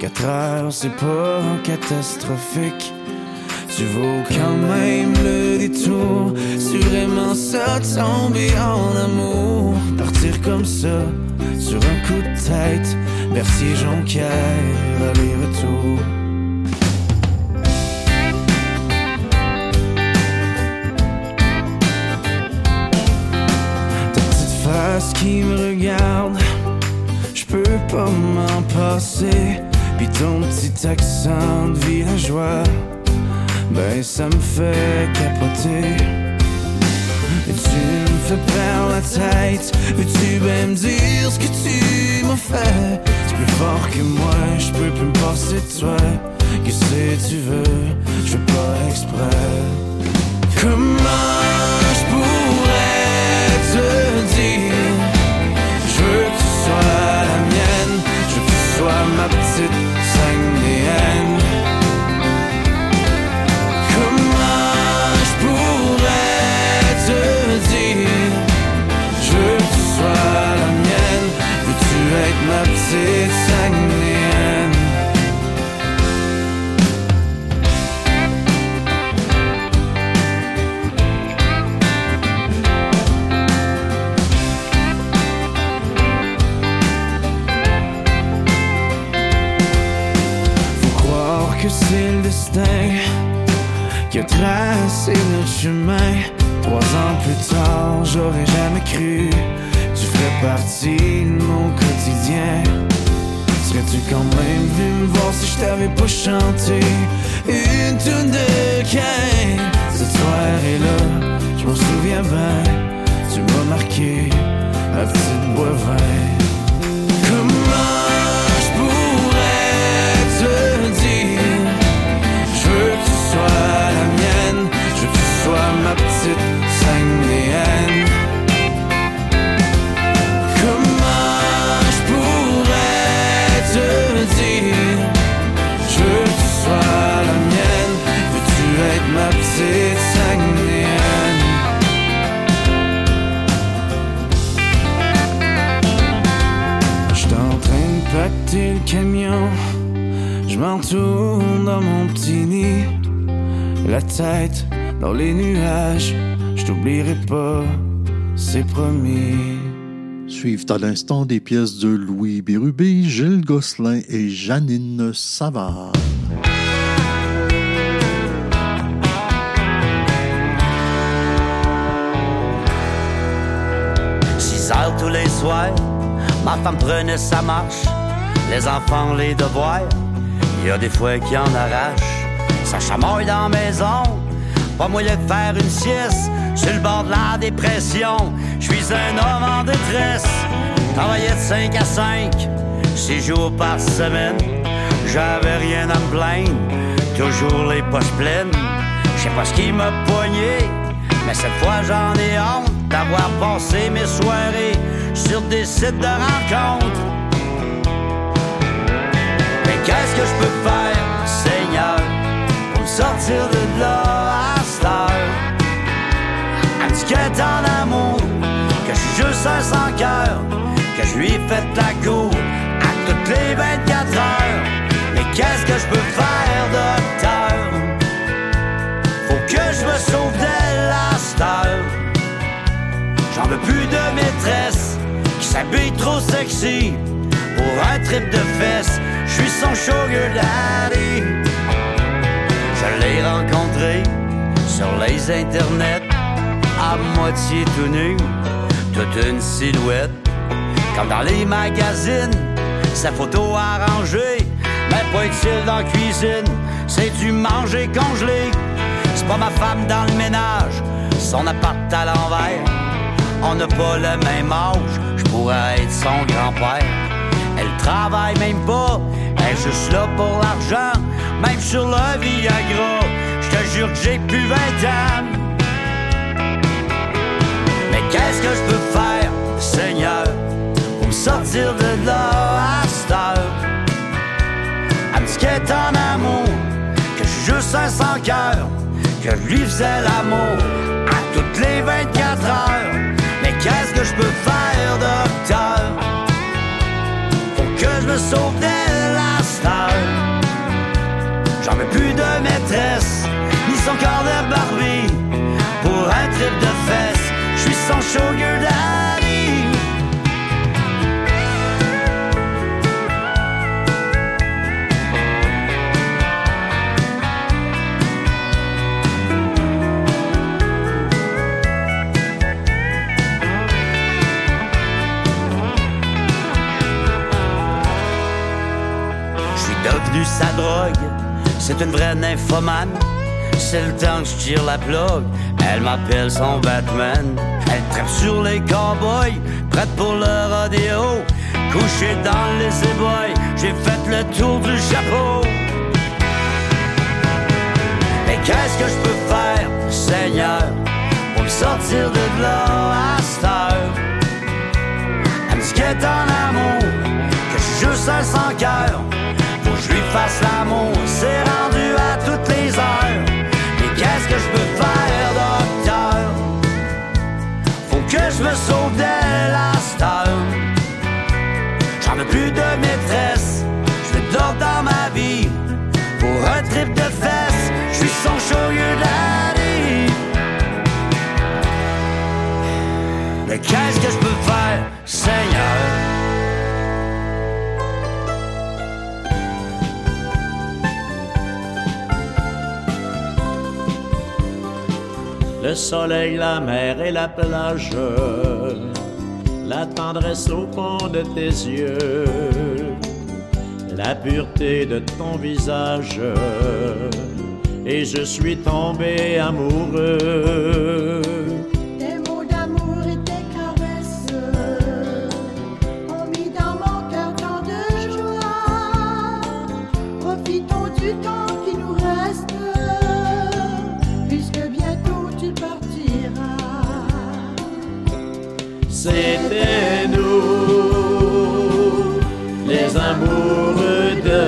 Quatre heures, c'est pas catastrophique. Tu vaux quand même le détour. C'est vraiment ça, tomber en amour. Partir comme ça, sur un coup de tête. Bercier Jonquière, aller-retour. Qui me regarde, je peux pas m'en passer. Puis ton petit accent de villageois, ben ça me fait capoter. Et tu me fais perdre la tête, veux-tu bien me dire ce que tu m'as fait? C'est plus fort que moi, je peux plus me passer de toi. Que si tu veux, je fais pas exprès. Comment tracé notre chemin. Trois ans plus tard, j'aurais jamais cru tu ferais partie de mon quotidien. Serais-tu quand même venu me voir si je t'avais pas chanté une tune de Cain? Cette soirée-là, je m'en souviens bien, tu m'as marqué, la petite boivin. Comment camion. Je m'en retourne dans mon petit nid. La tête dans les nuages. Je t'oublierai pas, c'est promis. Suivent à l'instant des pièces de Louis Bérubé, Gilles Gosselin et Janine Savard. 6 heures tous les soirs, ma femme prenait sa marche, les enfants les devoirs, il y a des fois qui en arrachent, ça chamoille dans la maison, pas moyen de faire une sieste, sur le bord de la dépression, je suis un homme en détresse, travaillais de 5 à 5, 6 jours par semaine, j'avais rien à me plaindre, toujours les poches pleines, je sais pas ce qui m'a poigné, mais cette fois j'en ai honte d'avoir passé mes soirées sur des sites de rencontres. Mais qu'est-ce que je peux faire, Seigneur, pour me sortir de là à cette heure? Dit est en amour, que je suis juste un sans cœur, que je lui ai fait la cour à toutes les 24 heures? Mais qu'est-ce que je peux faire, docteur? Faut que je me sauve d'elle à cette heure. J'en veux plus de maîtresse qui s'habille trop sexy pour un trip de fesses. Je suis son sugar daddy. Je l'ai rencontré sur les internets à moitié tout nu, toute une silhouette comme dans les magazines. Sa photo arrangée, mais pas utile dans la cuisine. C'est du manger congelé. C'est pas ma femme dans le ménage, son appart à l'envers. On n'a pas le même âge, je pourrais être son grand-père. Elle travaille même pas, est juste là pour l'argent. Même sur le Viagra, je te jure que j'ai plus 20 ans. Mais qu'est-ce que je peux faire, Seigneur, pour me sortir de là à cette heure? En amour, que je suis juste un sans cœur, que je lui faisais l'amour à toutes les 24 heures. Mais qu'est-ce que je peux faire, docteur? Faut que je me sauve d'elle sugar devenu sa drogue, c'est une vraie nymphomane. C'est le temps que je tire la plug, elle m'appelle son Batman. Elle trappe sur les cowboys, prête pour le rodéo. Couché dans les ébois, j'ai fait le tour du chapeau. Mais qu'est-ce que je peux faire, Seigneur, pour me sortir de là à cette heure? Elle me est en amour, que je suis juste un sans cœur. Faut que je lui fasse l'amour, c'est rendu à toutes les heures. Mais qu'est-ce que je peux faire, que je me sauve cette heure. J'en veux plus de maîtresse, je de l'ordre dans ma vie. Pour un trip de fesses, je suis son sugar daddy. Mais qu'est-ce que je peux faire, Seigneur? Le soleil, la mer et la plage, la tendresse au fond de tes yeux, la pureté de ton visage, et je suis tombé amoureux. C'était nous, les amoureux de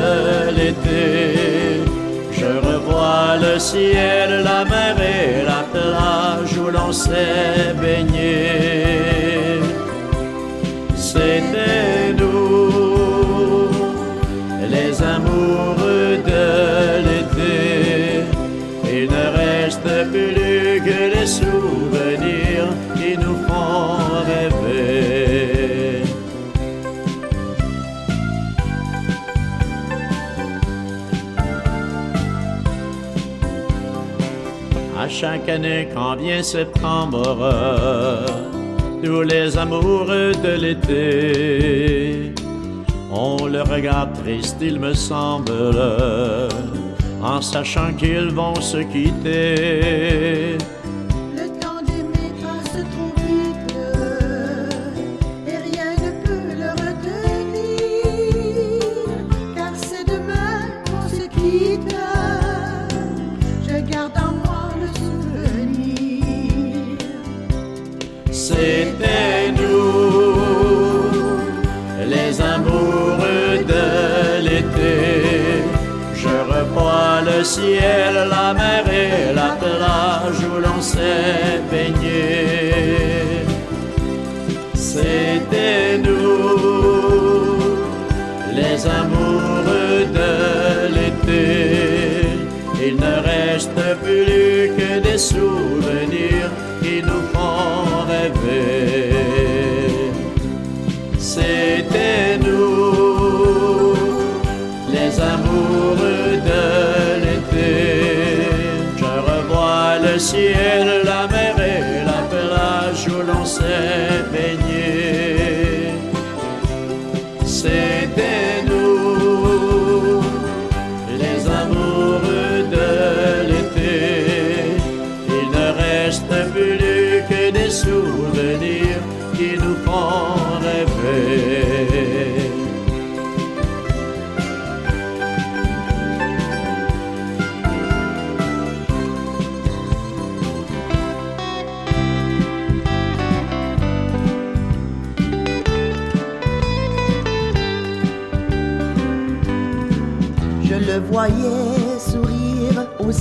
l'été. Je revois le ciel, la mer et la plage où l'on s'est baigné. C'était chaque année quand vient septembre, tous les amoureux de l'été, on le regarde triste, il me semble, en sachant qu'ils vont se quitter. Ciel, la mer et la plage où l'on s'est baigné. C'était nous, les amoureux de l'été. Il ne reste plus que des souvenirs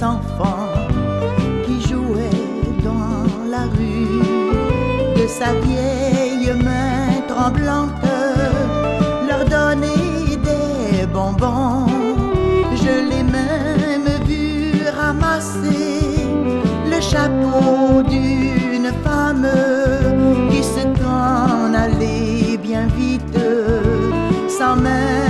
enfants qui jouaient dans la rue. De sa vieille main tremblante, leur donner des bonbons. Je l'ai même vu ramasser le chapeau d'une femme qui s'en allait bien vite sans même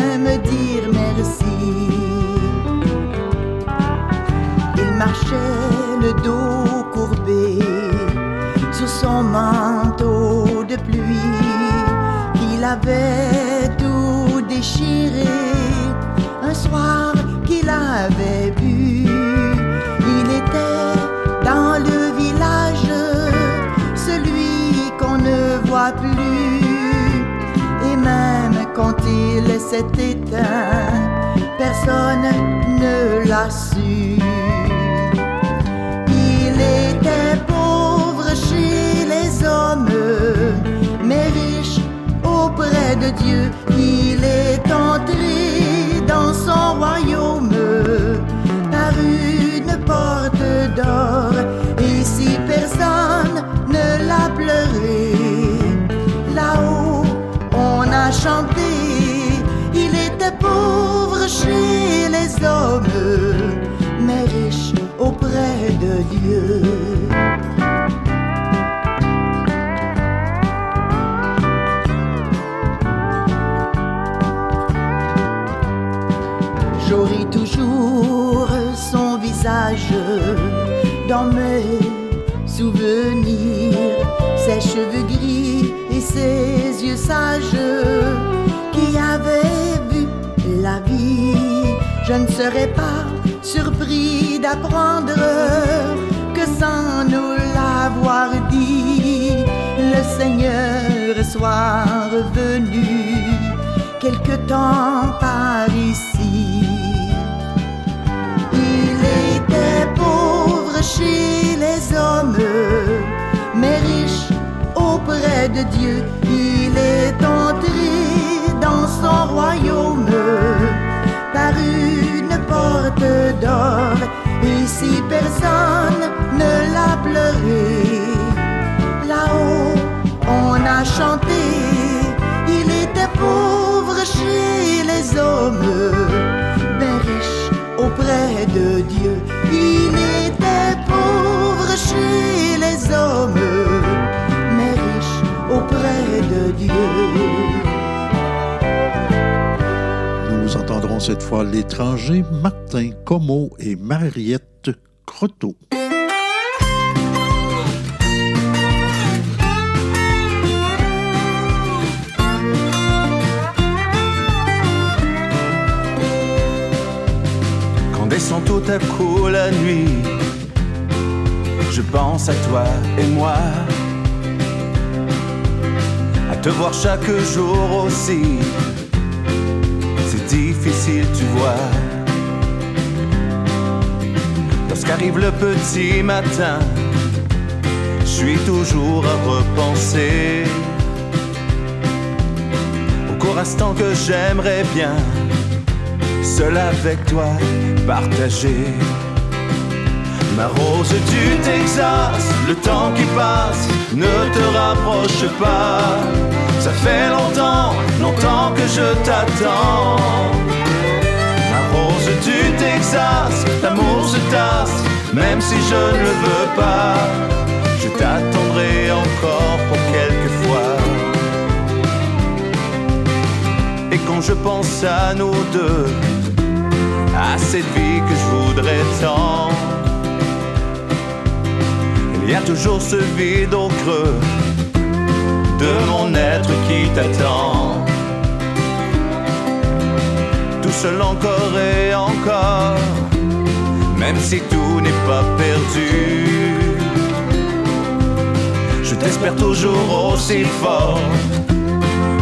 manteau de pluie qu'il avait tout déchiré un soir qu'il avait bu. Il était dans le village, celui qu'on ne voit plus. Et même quand il s'est éteint, personne ne l'a su. De Dieu. Il est entré dans son royaume par une porte d'or. Et si personne ne l'a pleuré, là-haut on a chanté. Il était pauvre chez les hommes, mais riche auprès de Dieu. Sages qui avaient vu la vie. Je ne serais pas surpris d'apprendre que sans nous l'avoir dit, le Seigneur soit revenu quelque temps par ici. Il était pauvre chez les hommes, mais riche auprès de Dieu. Il est entré dans son royaume par une porte d'or. Et si personne ne l'a pleuré, là-haut on a chanté. Il était pauvre chez les hommes, mais riche auprès de Dieu. Il était pauvre chez les hommes, nous entendrons cette fois l'étranger Martin Como et Mariette Croteau. Quand descend tout à coup la nuit, je pense à toi et moi te voir chaque jour aussi. C'est difficile, tu vois. Lorsqu'arrive le petit matin, je suis toujours à repenser au court instant que j'aimerais bien, seul avec toi, partager. Ma rose du Texas, le temps qui passe, ne te rapproche pas. Ça fait longtemps, longtemps que je t'attends. Ma rose du Texas, l'amour se tasse, même si je ne le veux pas. Je t'attendrai encore pour quelques fois. Et quand je pense à nous deux, à cette vie que je voudrais tant, il y a toujours ce vide au creux de mon être qui t'attend. Tout seul encore et encore, même si tout n'est pas perdu. Je t'espère toujours aussi fort,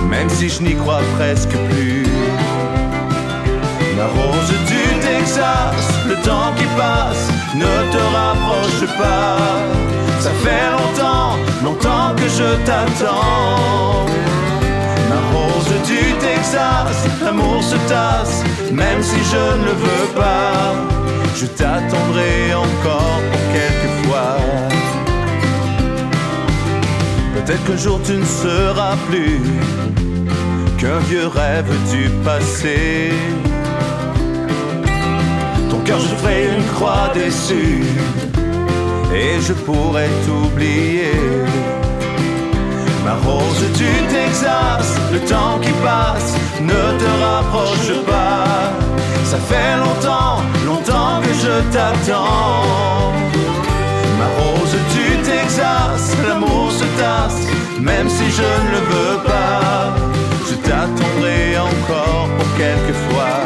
même si je n'y crois presque plus. La rose du Texas, le temps qui passe, ne te rapproche pas. Ça fait longtemps, longtemps que je t'attends. Ma rose du Texas, l'amour se tasse, même si je ne le veux pas. Je t'attendrai encore pour quelques fois. Peut-être qu'un jour tu ne seras plus qu'un vieux rêve du passé. Ton cœur, je ferai une croix déçue et je pourrais t'oublier. Ma rose du Texas, le temps qui passe, ne te rapproche pas. Ça fait longtemps, longtemps que je t'attends. Ma rose du Texas, l'amour se tasse, même si je ne le veux pas. Je t'attendrai encore pour quelques fois.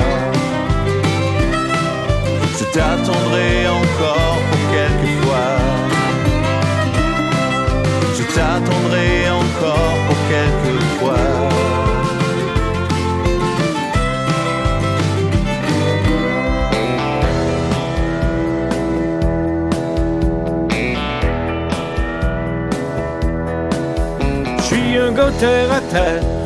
Je t'attendrai encore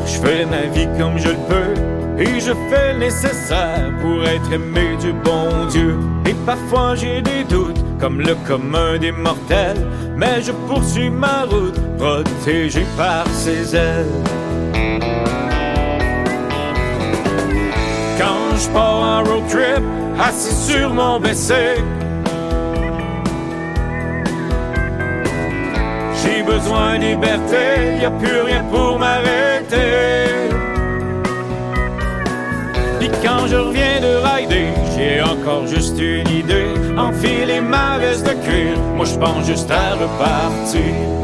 je fais ma vie comme je le peux. Et je fais le nécessaire pour être aimé du bon Dieu. Et parfois j'ai des doutes, comme le commun des mortels. Mais je poursuis ma route, protégé par ses ailes. Quand je pars en road trip, assis sur mon WC, J'ai besoin de liberté, y a plus rien pour m'arrêter. Puis quand je reviens de rider, j'ai encore juste une idée. Enfiler ma veste de cuir, moi je pense juste à repartir.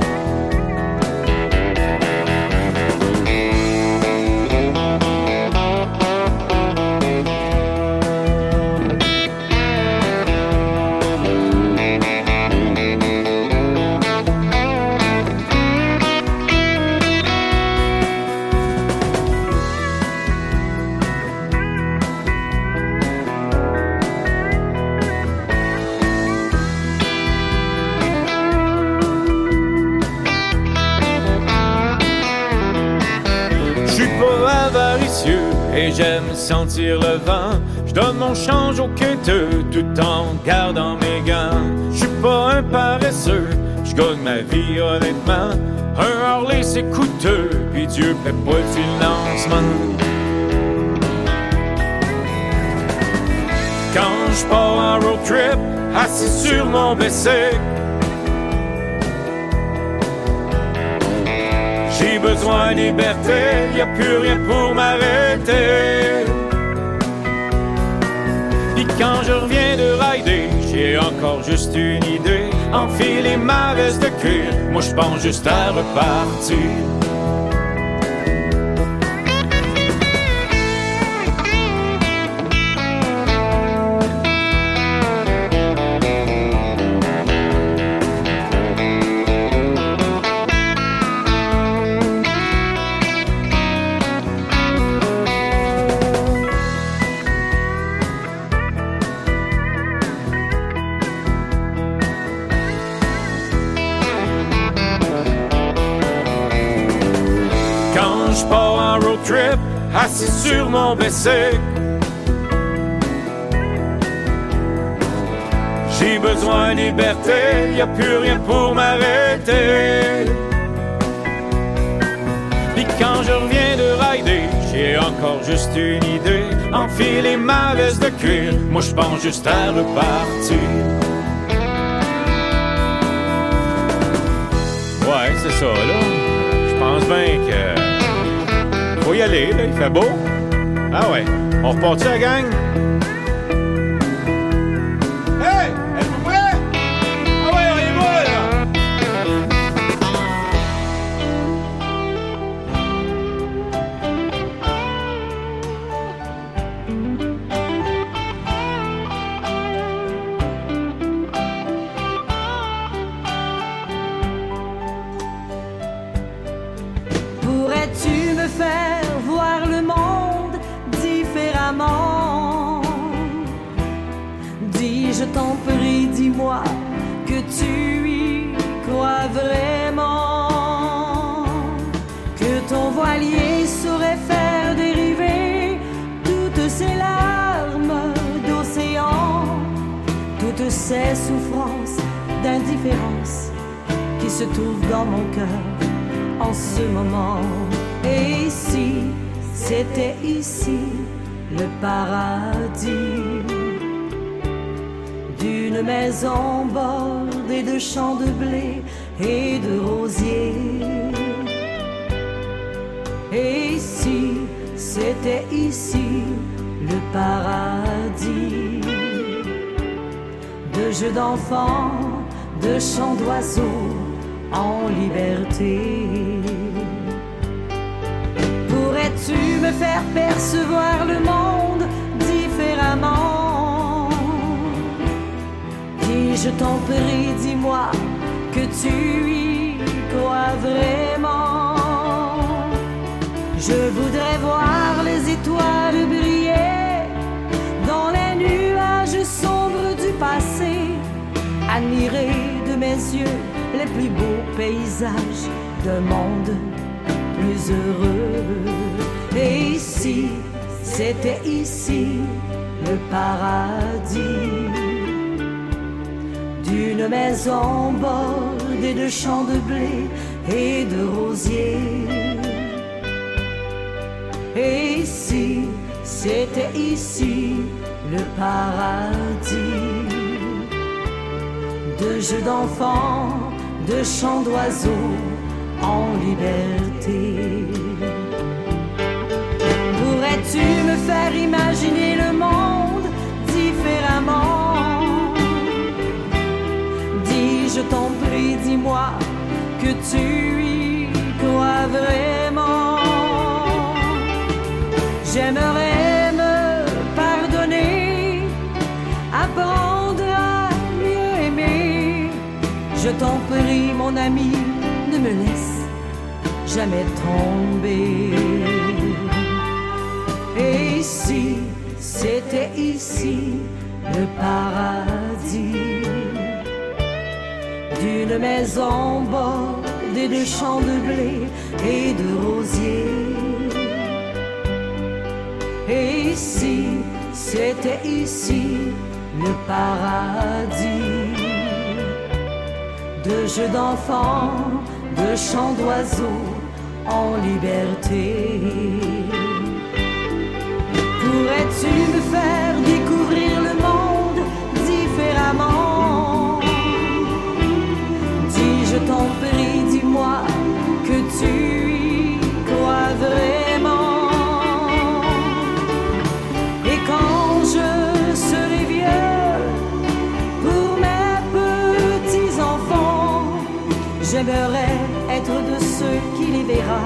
Tout en gardant mes gants. Je suis pas un paresseux, je gagne ma vie honnêtement. Un Harley c'est coûteux, puis Dieu paie pas le financement. Quand je pars en road trip, assis sur mon bicycle. J'ai besoin de liberté, y a plus rien pour m'arrêter. Quand je reviens de rider, j'ai encore juste une idée. Enfiler ma veste de cuir, moi je pense juste à repartir. J'ai besoin de liberté, y a plus rien pour m'arrêter. Puis quand je reviens de rider, j'ai encore juste une idée. Enfiler ma veste de cuir, moi je pense juste à repartir. Ouais, c'est ça, là. Je pense bien que. Faut y aller, là, il fait beau. Ah ouais, on repart la gang? D'enfants, de chants d'oiseaux en liberté. Pourrais-tu me faire imaginer le monde différemment? Dis, je t'en prie, dis-moi que tu y crois vraiment. J'aimerais Je t'en prie, mon ami, ne me laisse jamais tomber. Et ici, c'était ici le paradis d'une maison bordée de champs de blé et de rosiers. Et ici, c'était ici le paradis d'enfants, de chants d'oiseaux en liberté. Pourrais-tu me faire découvrir le monde différemment? Dis, je t'en prie, dis-moi que tu ceux qui les verra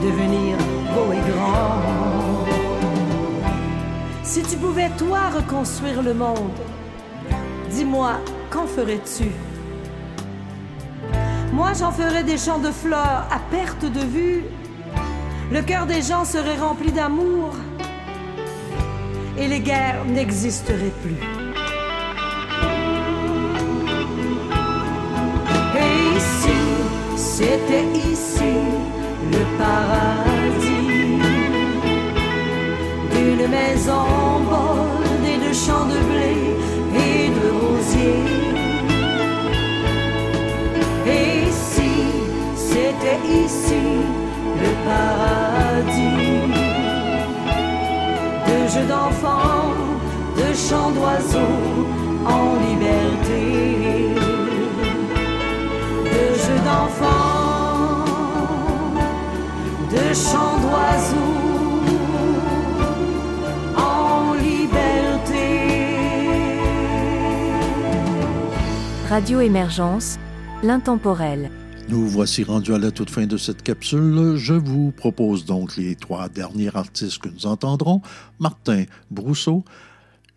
devenir beau et grand. Si tu pouvais toi reconstruire le monde, dis-moi, qu'en ferais-tu? Moi, j'en ferais des champs de fleurs à perte de vue. Le cœur des gens serait rempli d'amour et les guerres n'existeraient plus. C'était ici le paradis d'une maison bordée de champs de blé et de rosiers. Et ici, c'était ici le paradis de jeux d'enfants, de chants d'oiseaux en liberté. De chants d'oiseaux en liberté. Radio Émergence, l'intemporel. Nous voici rendus à la toute fin de cette capsule. Je vous propose donc les trois derniers artistes que nous entendrons. Martin Brousseau,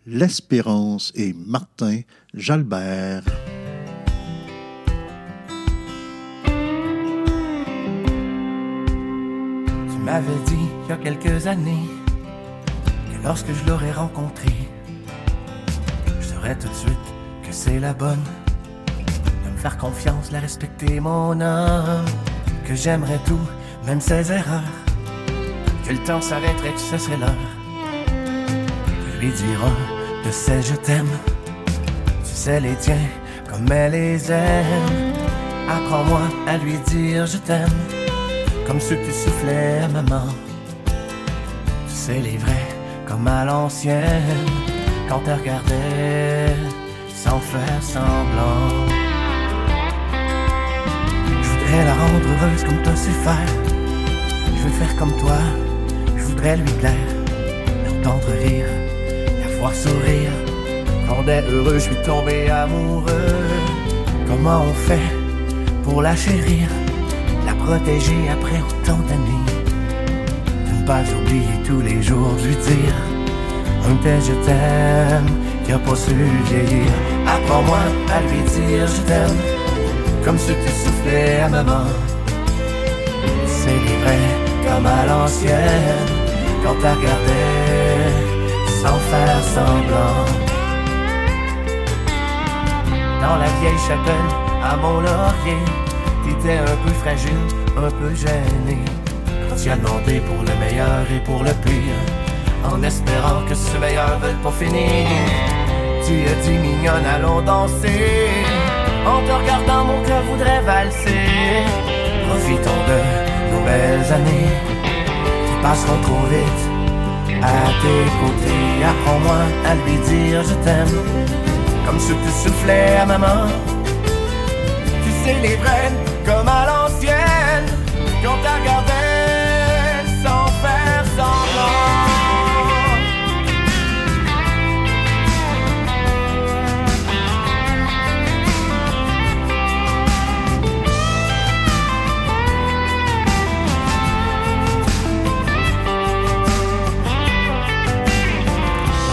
L'Espérance et Martin Jalbert. Tu m'avais dit il y a quelques années que lorsque je l'aurais rencontrée, je saurais tout de suite que c'est la bonne. De me faire confiance, la respecter, mon homme. Que j'aimerais tout, même ses erreurs. Que le temps s'arrêterait, que ce serait l'heure. De lui dire de ces je t'aime. Tu sais les tiens comme elle les aime. Apprends-moi à lui dire je t'aime. Comme ceux qui soufflaient à maman. Tu sais les vrais comme à l'ancienne. Quand elle regardait sans faire semblant. Je voudrais la rendre heureuse comme toi sais faire. Je veux faire comme toi, je voudrais lui plaire. L'entendre rire, la voir sourire. Quand elle est heureux, je suis tombé amoureux. Comment on fait pour la chérir, protéger après autant d'années? De ne pas oublier tous les jours de lui dire un tel je t'aime qui a pas su vieillir. Apprends-moi à lui dire je t'aime comme ceux qui soufflaient à maman. C'est vrai comme à l'ancienne quand t'as regardé sans faire semblant. Dans la vieille chapelle à mon laurier, t'étais un peu fragile, un peu gêné. Tu as demandé pour le meilleur et pour le pire, en espérant que ce meilleur veuille pas finir. Tu as dit mignonne, allons danser. En te regardant, mon cœur voudrait valser. Profitons de nos belles années qui passeront trop vite. À tes côtés, apprends-moi à lui dire je t'aime. Comme ceux qui soufflaient à maman. Tu sais, comme à l'ancienne. Quand t'as regardé sans faire semblant.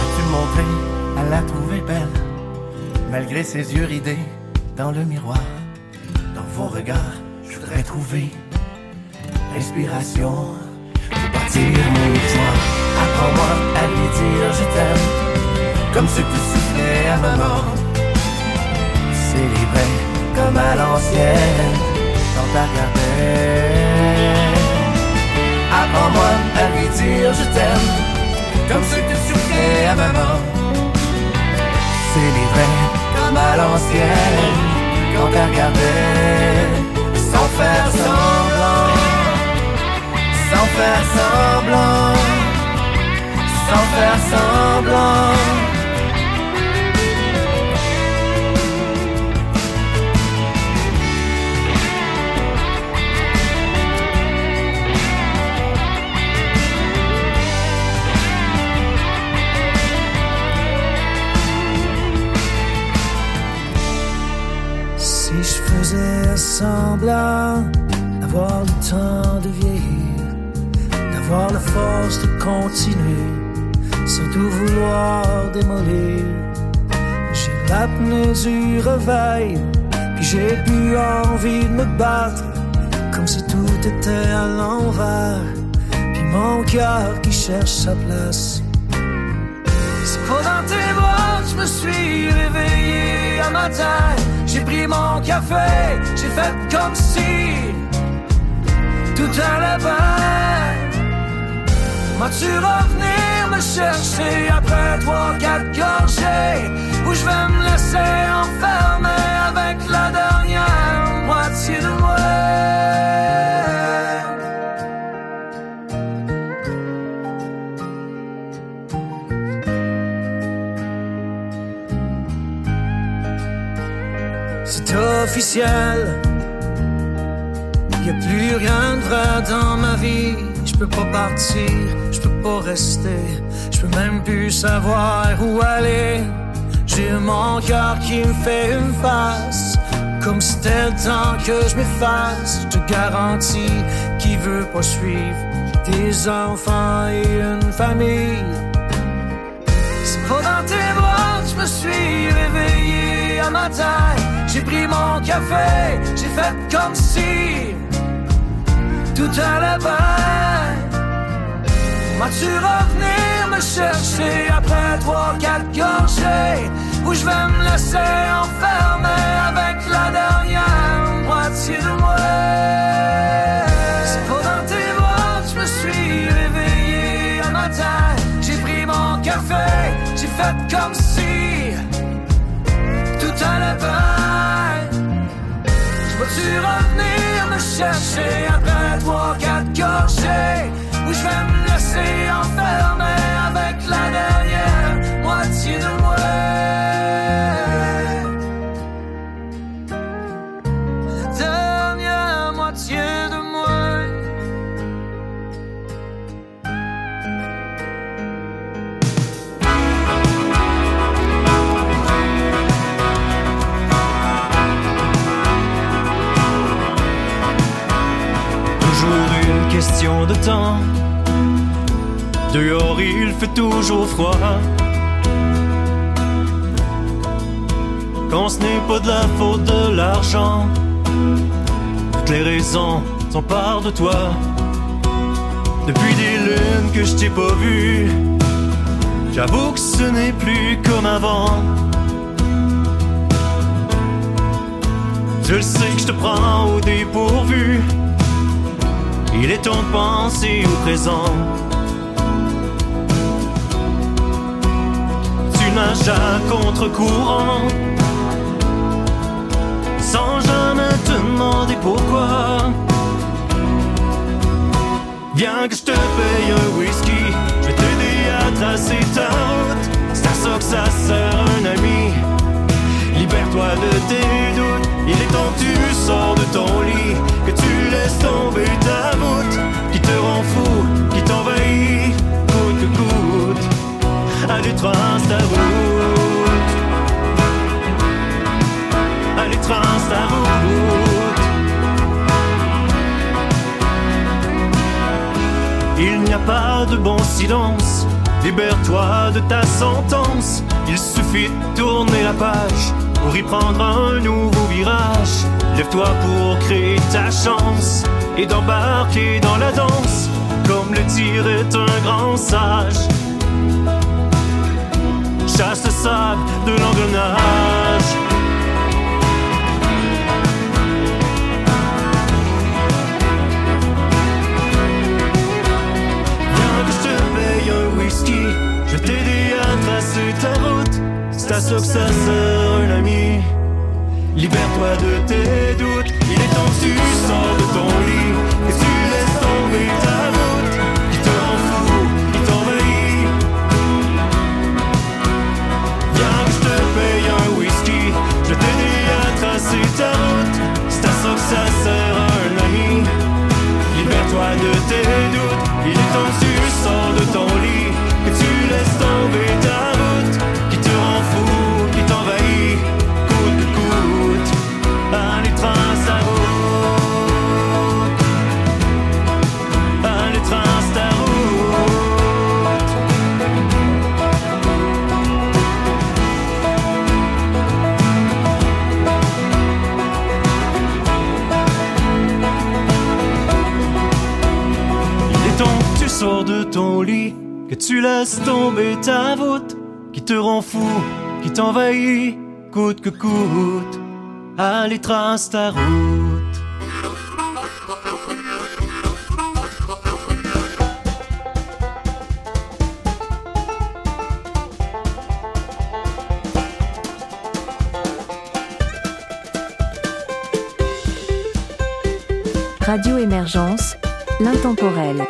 As-tu montré à la trouver belle, malgré ses yeux ridés dans le miroir? Sans faire semblant, sans faire semblant, sans faire semblant. De vieillir, d'avoir la force de continuer sans tout vouloir démolir, j'ai l'apnée du réveil, puis j'ai plus envie de me battre, comme si tout était à l'envers, puis mon cœur qui cherche sa place. C'est pas dans tes bras que je me suis réveillé un matin. J'ai pris mon café, j'ai fait comme si tout allait bien. M'as-tu revenu me chercher après trois, quatre gorgées, où je vais me laisser enfermer avec la dernière moitié de moi? Je peux pas partir, je peux pas rester. Je peux même plus savoir où aller. J'ai mon cœur qui me fait une face. Comme c'était le temps que je m'efface. Je te garantis qui veut pas suivre des enfants et une famille. C'est pas dans tes bras que je me suis réveillé un matin. J'ai pris mon café, j'ai fait comme si tout allait bien. M'as-tu revenir me chercher après trois, quatre gorgées? Où je vais me laisser enfermer avec la dernière moitié de moi? C'est dans tes bras que je me suis réveillé un matin. J'ai pris mon café, j'ai fait comme si tout allait bien. Je peux-tu revenir me chercher après trois, quatre gorgées où je vais me laisser enfermer avec la dernière moitié de moi? Question de temps. Dehors il fait toujours froid. Quand ce n'est pas de la faute de l'argent, toutes les raisons s'emparent de toi. Depuis des lunes que je t'ai pas vu, j'avoue que ce n'est plus comme avant. Je sais que je te prends au dépourvu. Il est temps de penser au présent. Tu nages à contre-courant, sans jamais te demander pourquoi. Viens que je te paye un whisky, je vais t'aider à tracer ta route. C'est à ça que ça sert un ami. Libère-toi de tes doutes, il est temps que tu sors de ton lit, que tu laisses tomber ta voûte, qui te rend fou, qui t'envahit, coûte que coûte. Allez, trace ta route. Allez, trace ta route. Il n'y a pas de bon silence. Libère-toi de ta sentence. Il suffit de tourner la page pour y prendre un nouveau virage. Lève-toi pour créer ta chance et d'embarquer dans la danse. Comme le tir est un grand sage. Chasse le sable de l'engrenage. Je te paye un whisky, je vais t'aider à tracer ta route. C'est à ça que ça sert. Libère-toi de tes doutes, il est temps que tu de ton lit, que tu laisses tomber ta voûte, qui te rend fou, qui t'envahit, coûte que coûte, allez trace ta route. Radio Émergence, l'intemporel.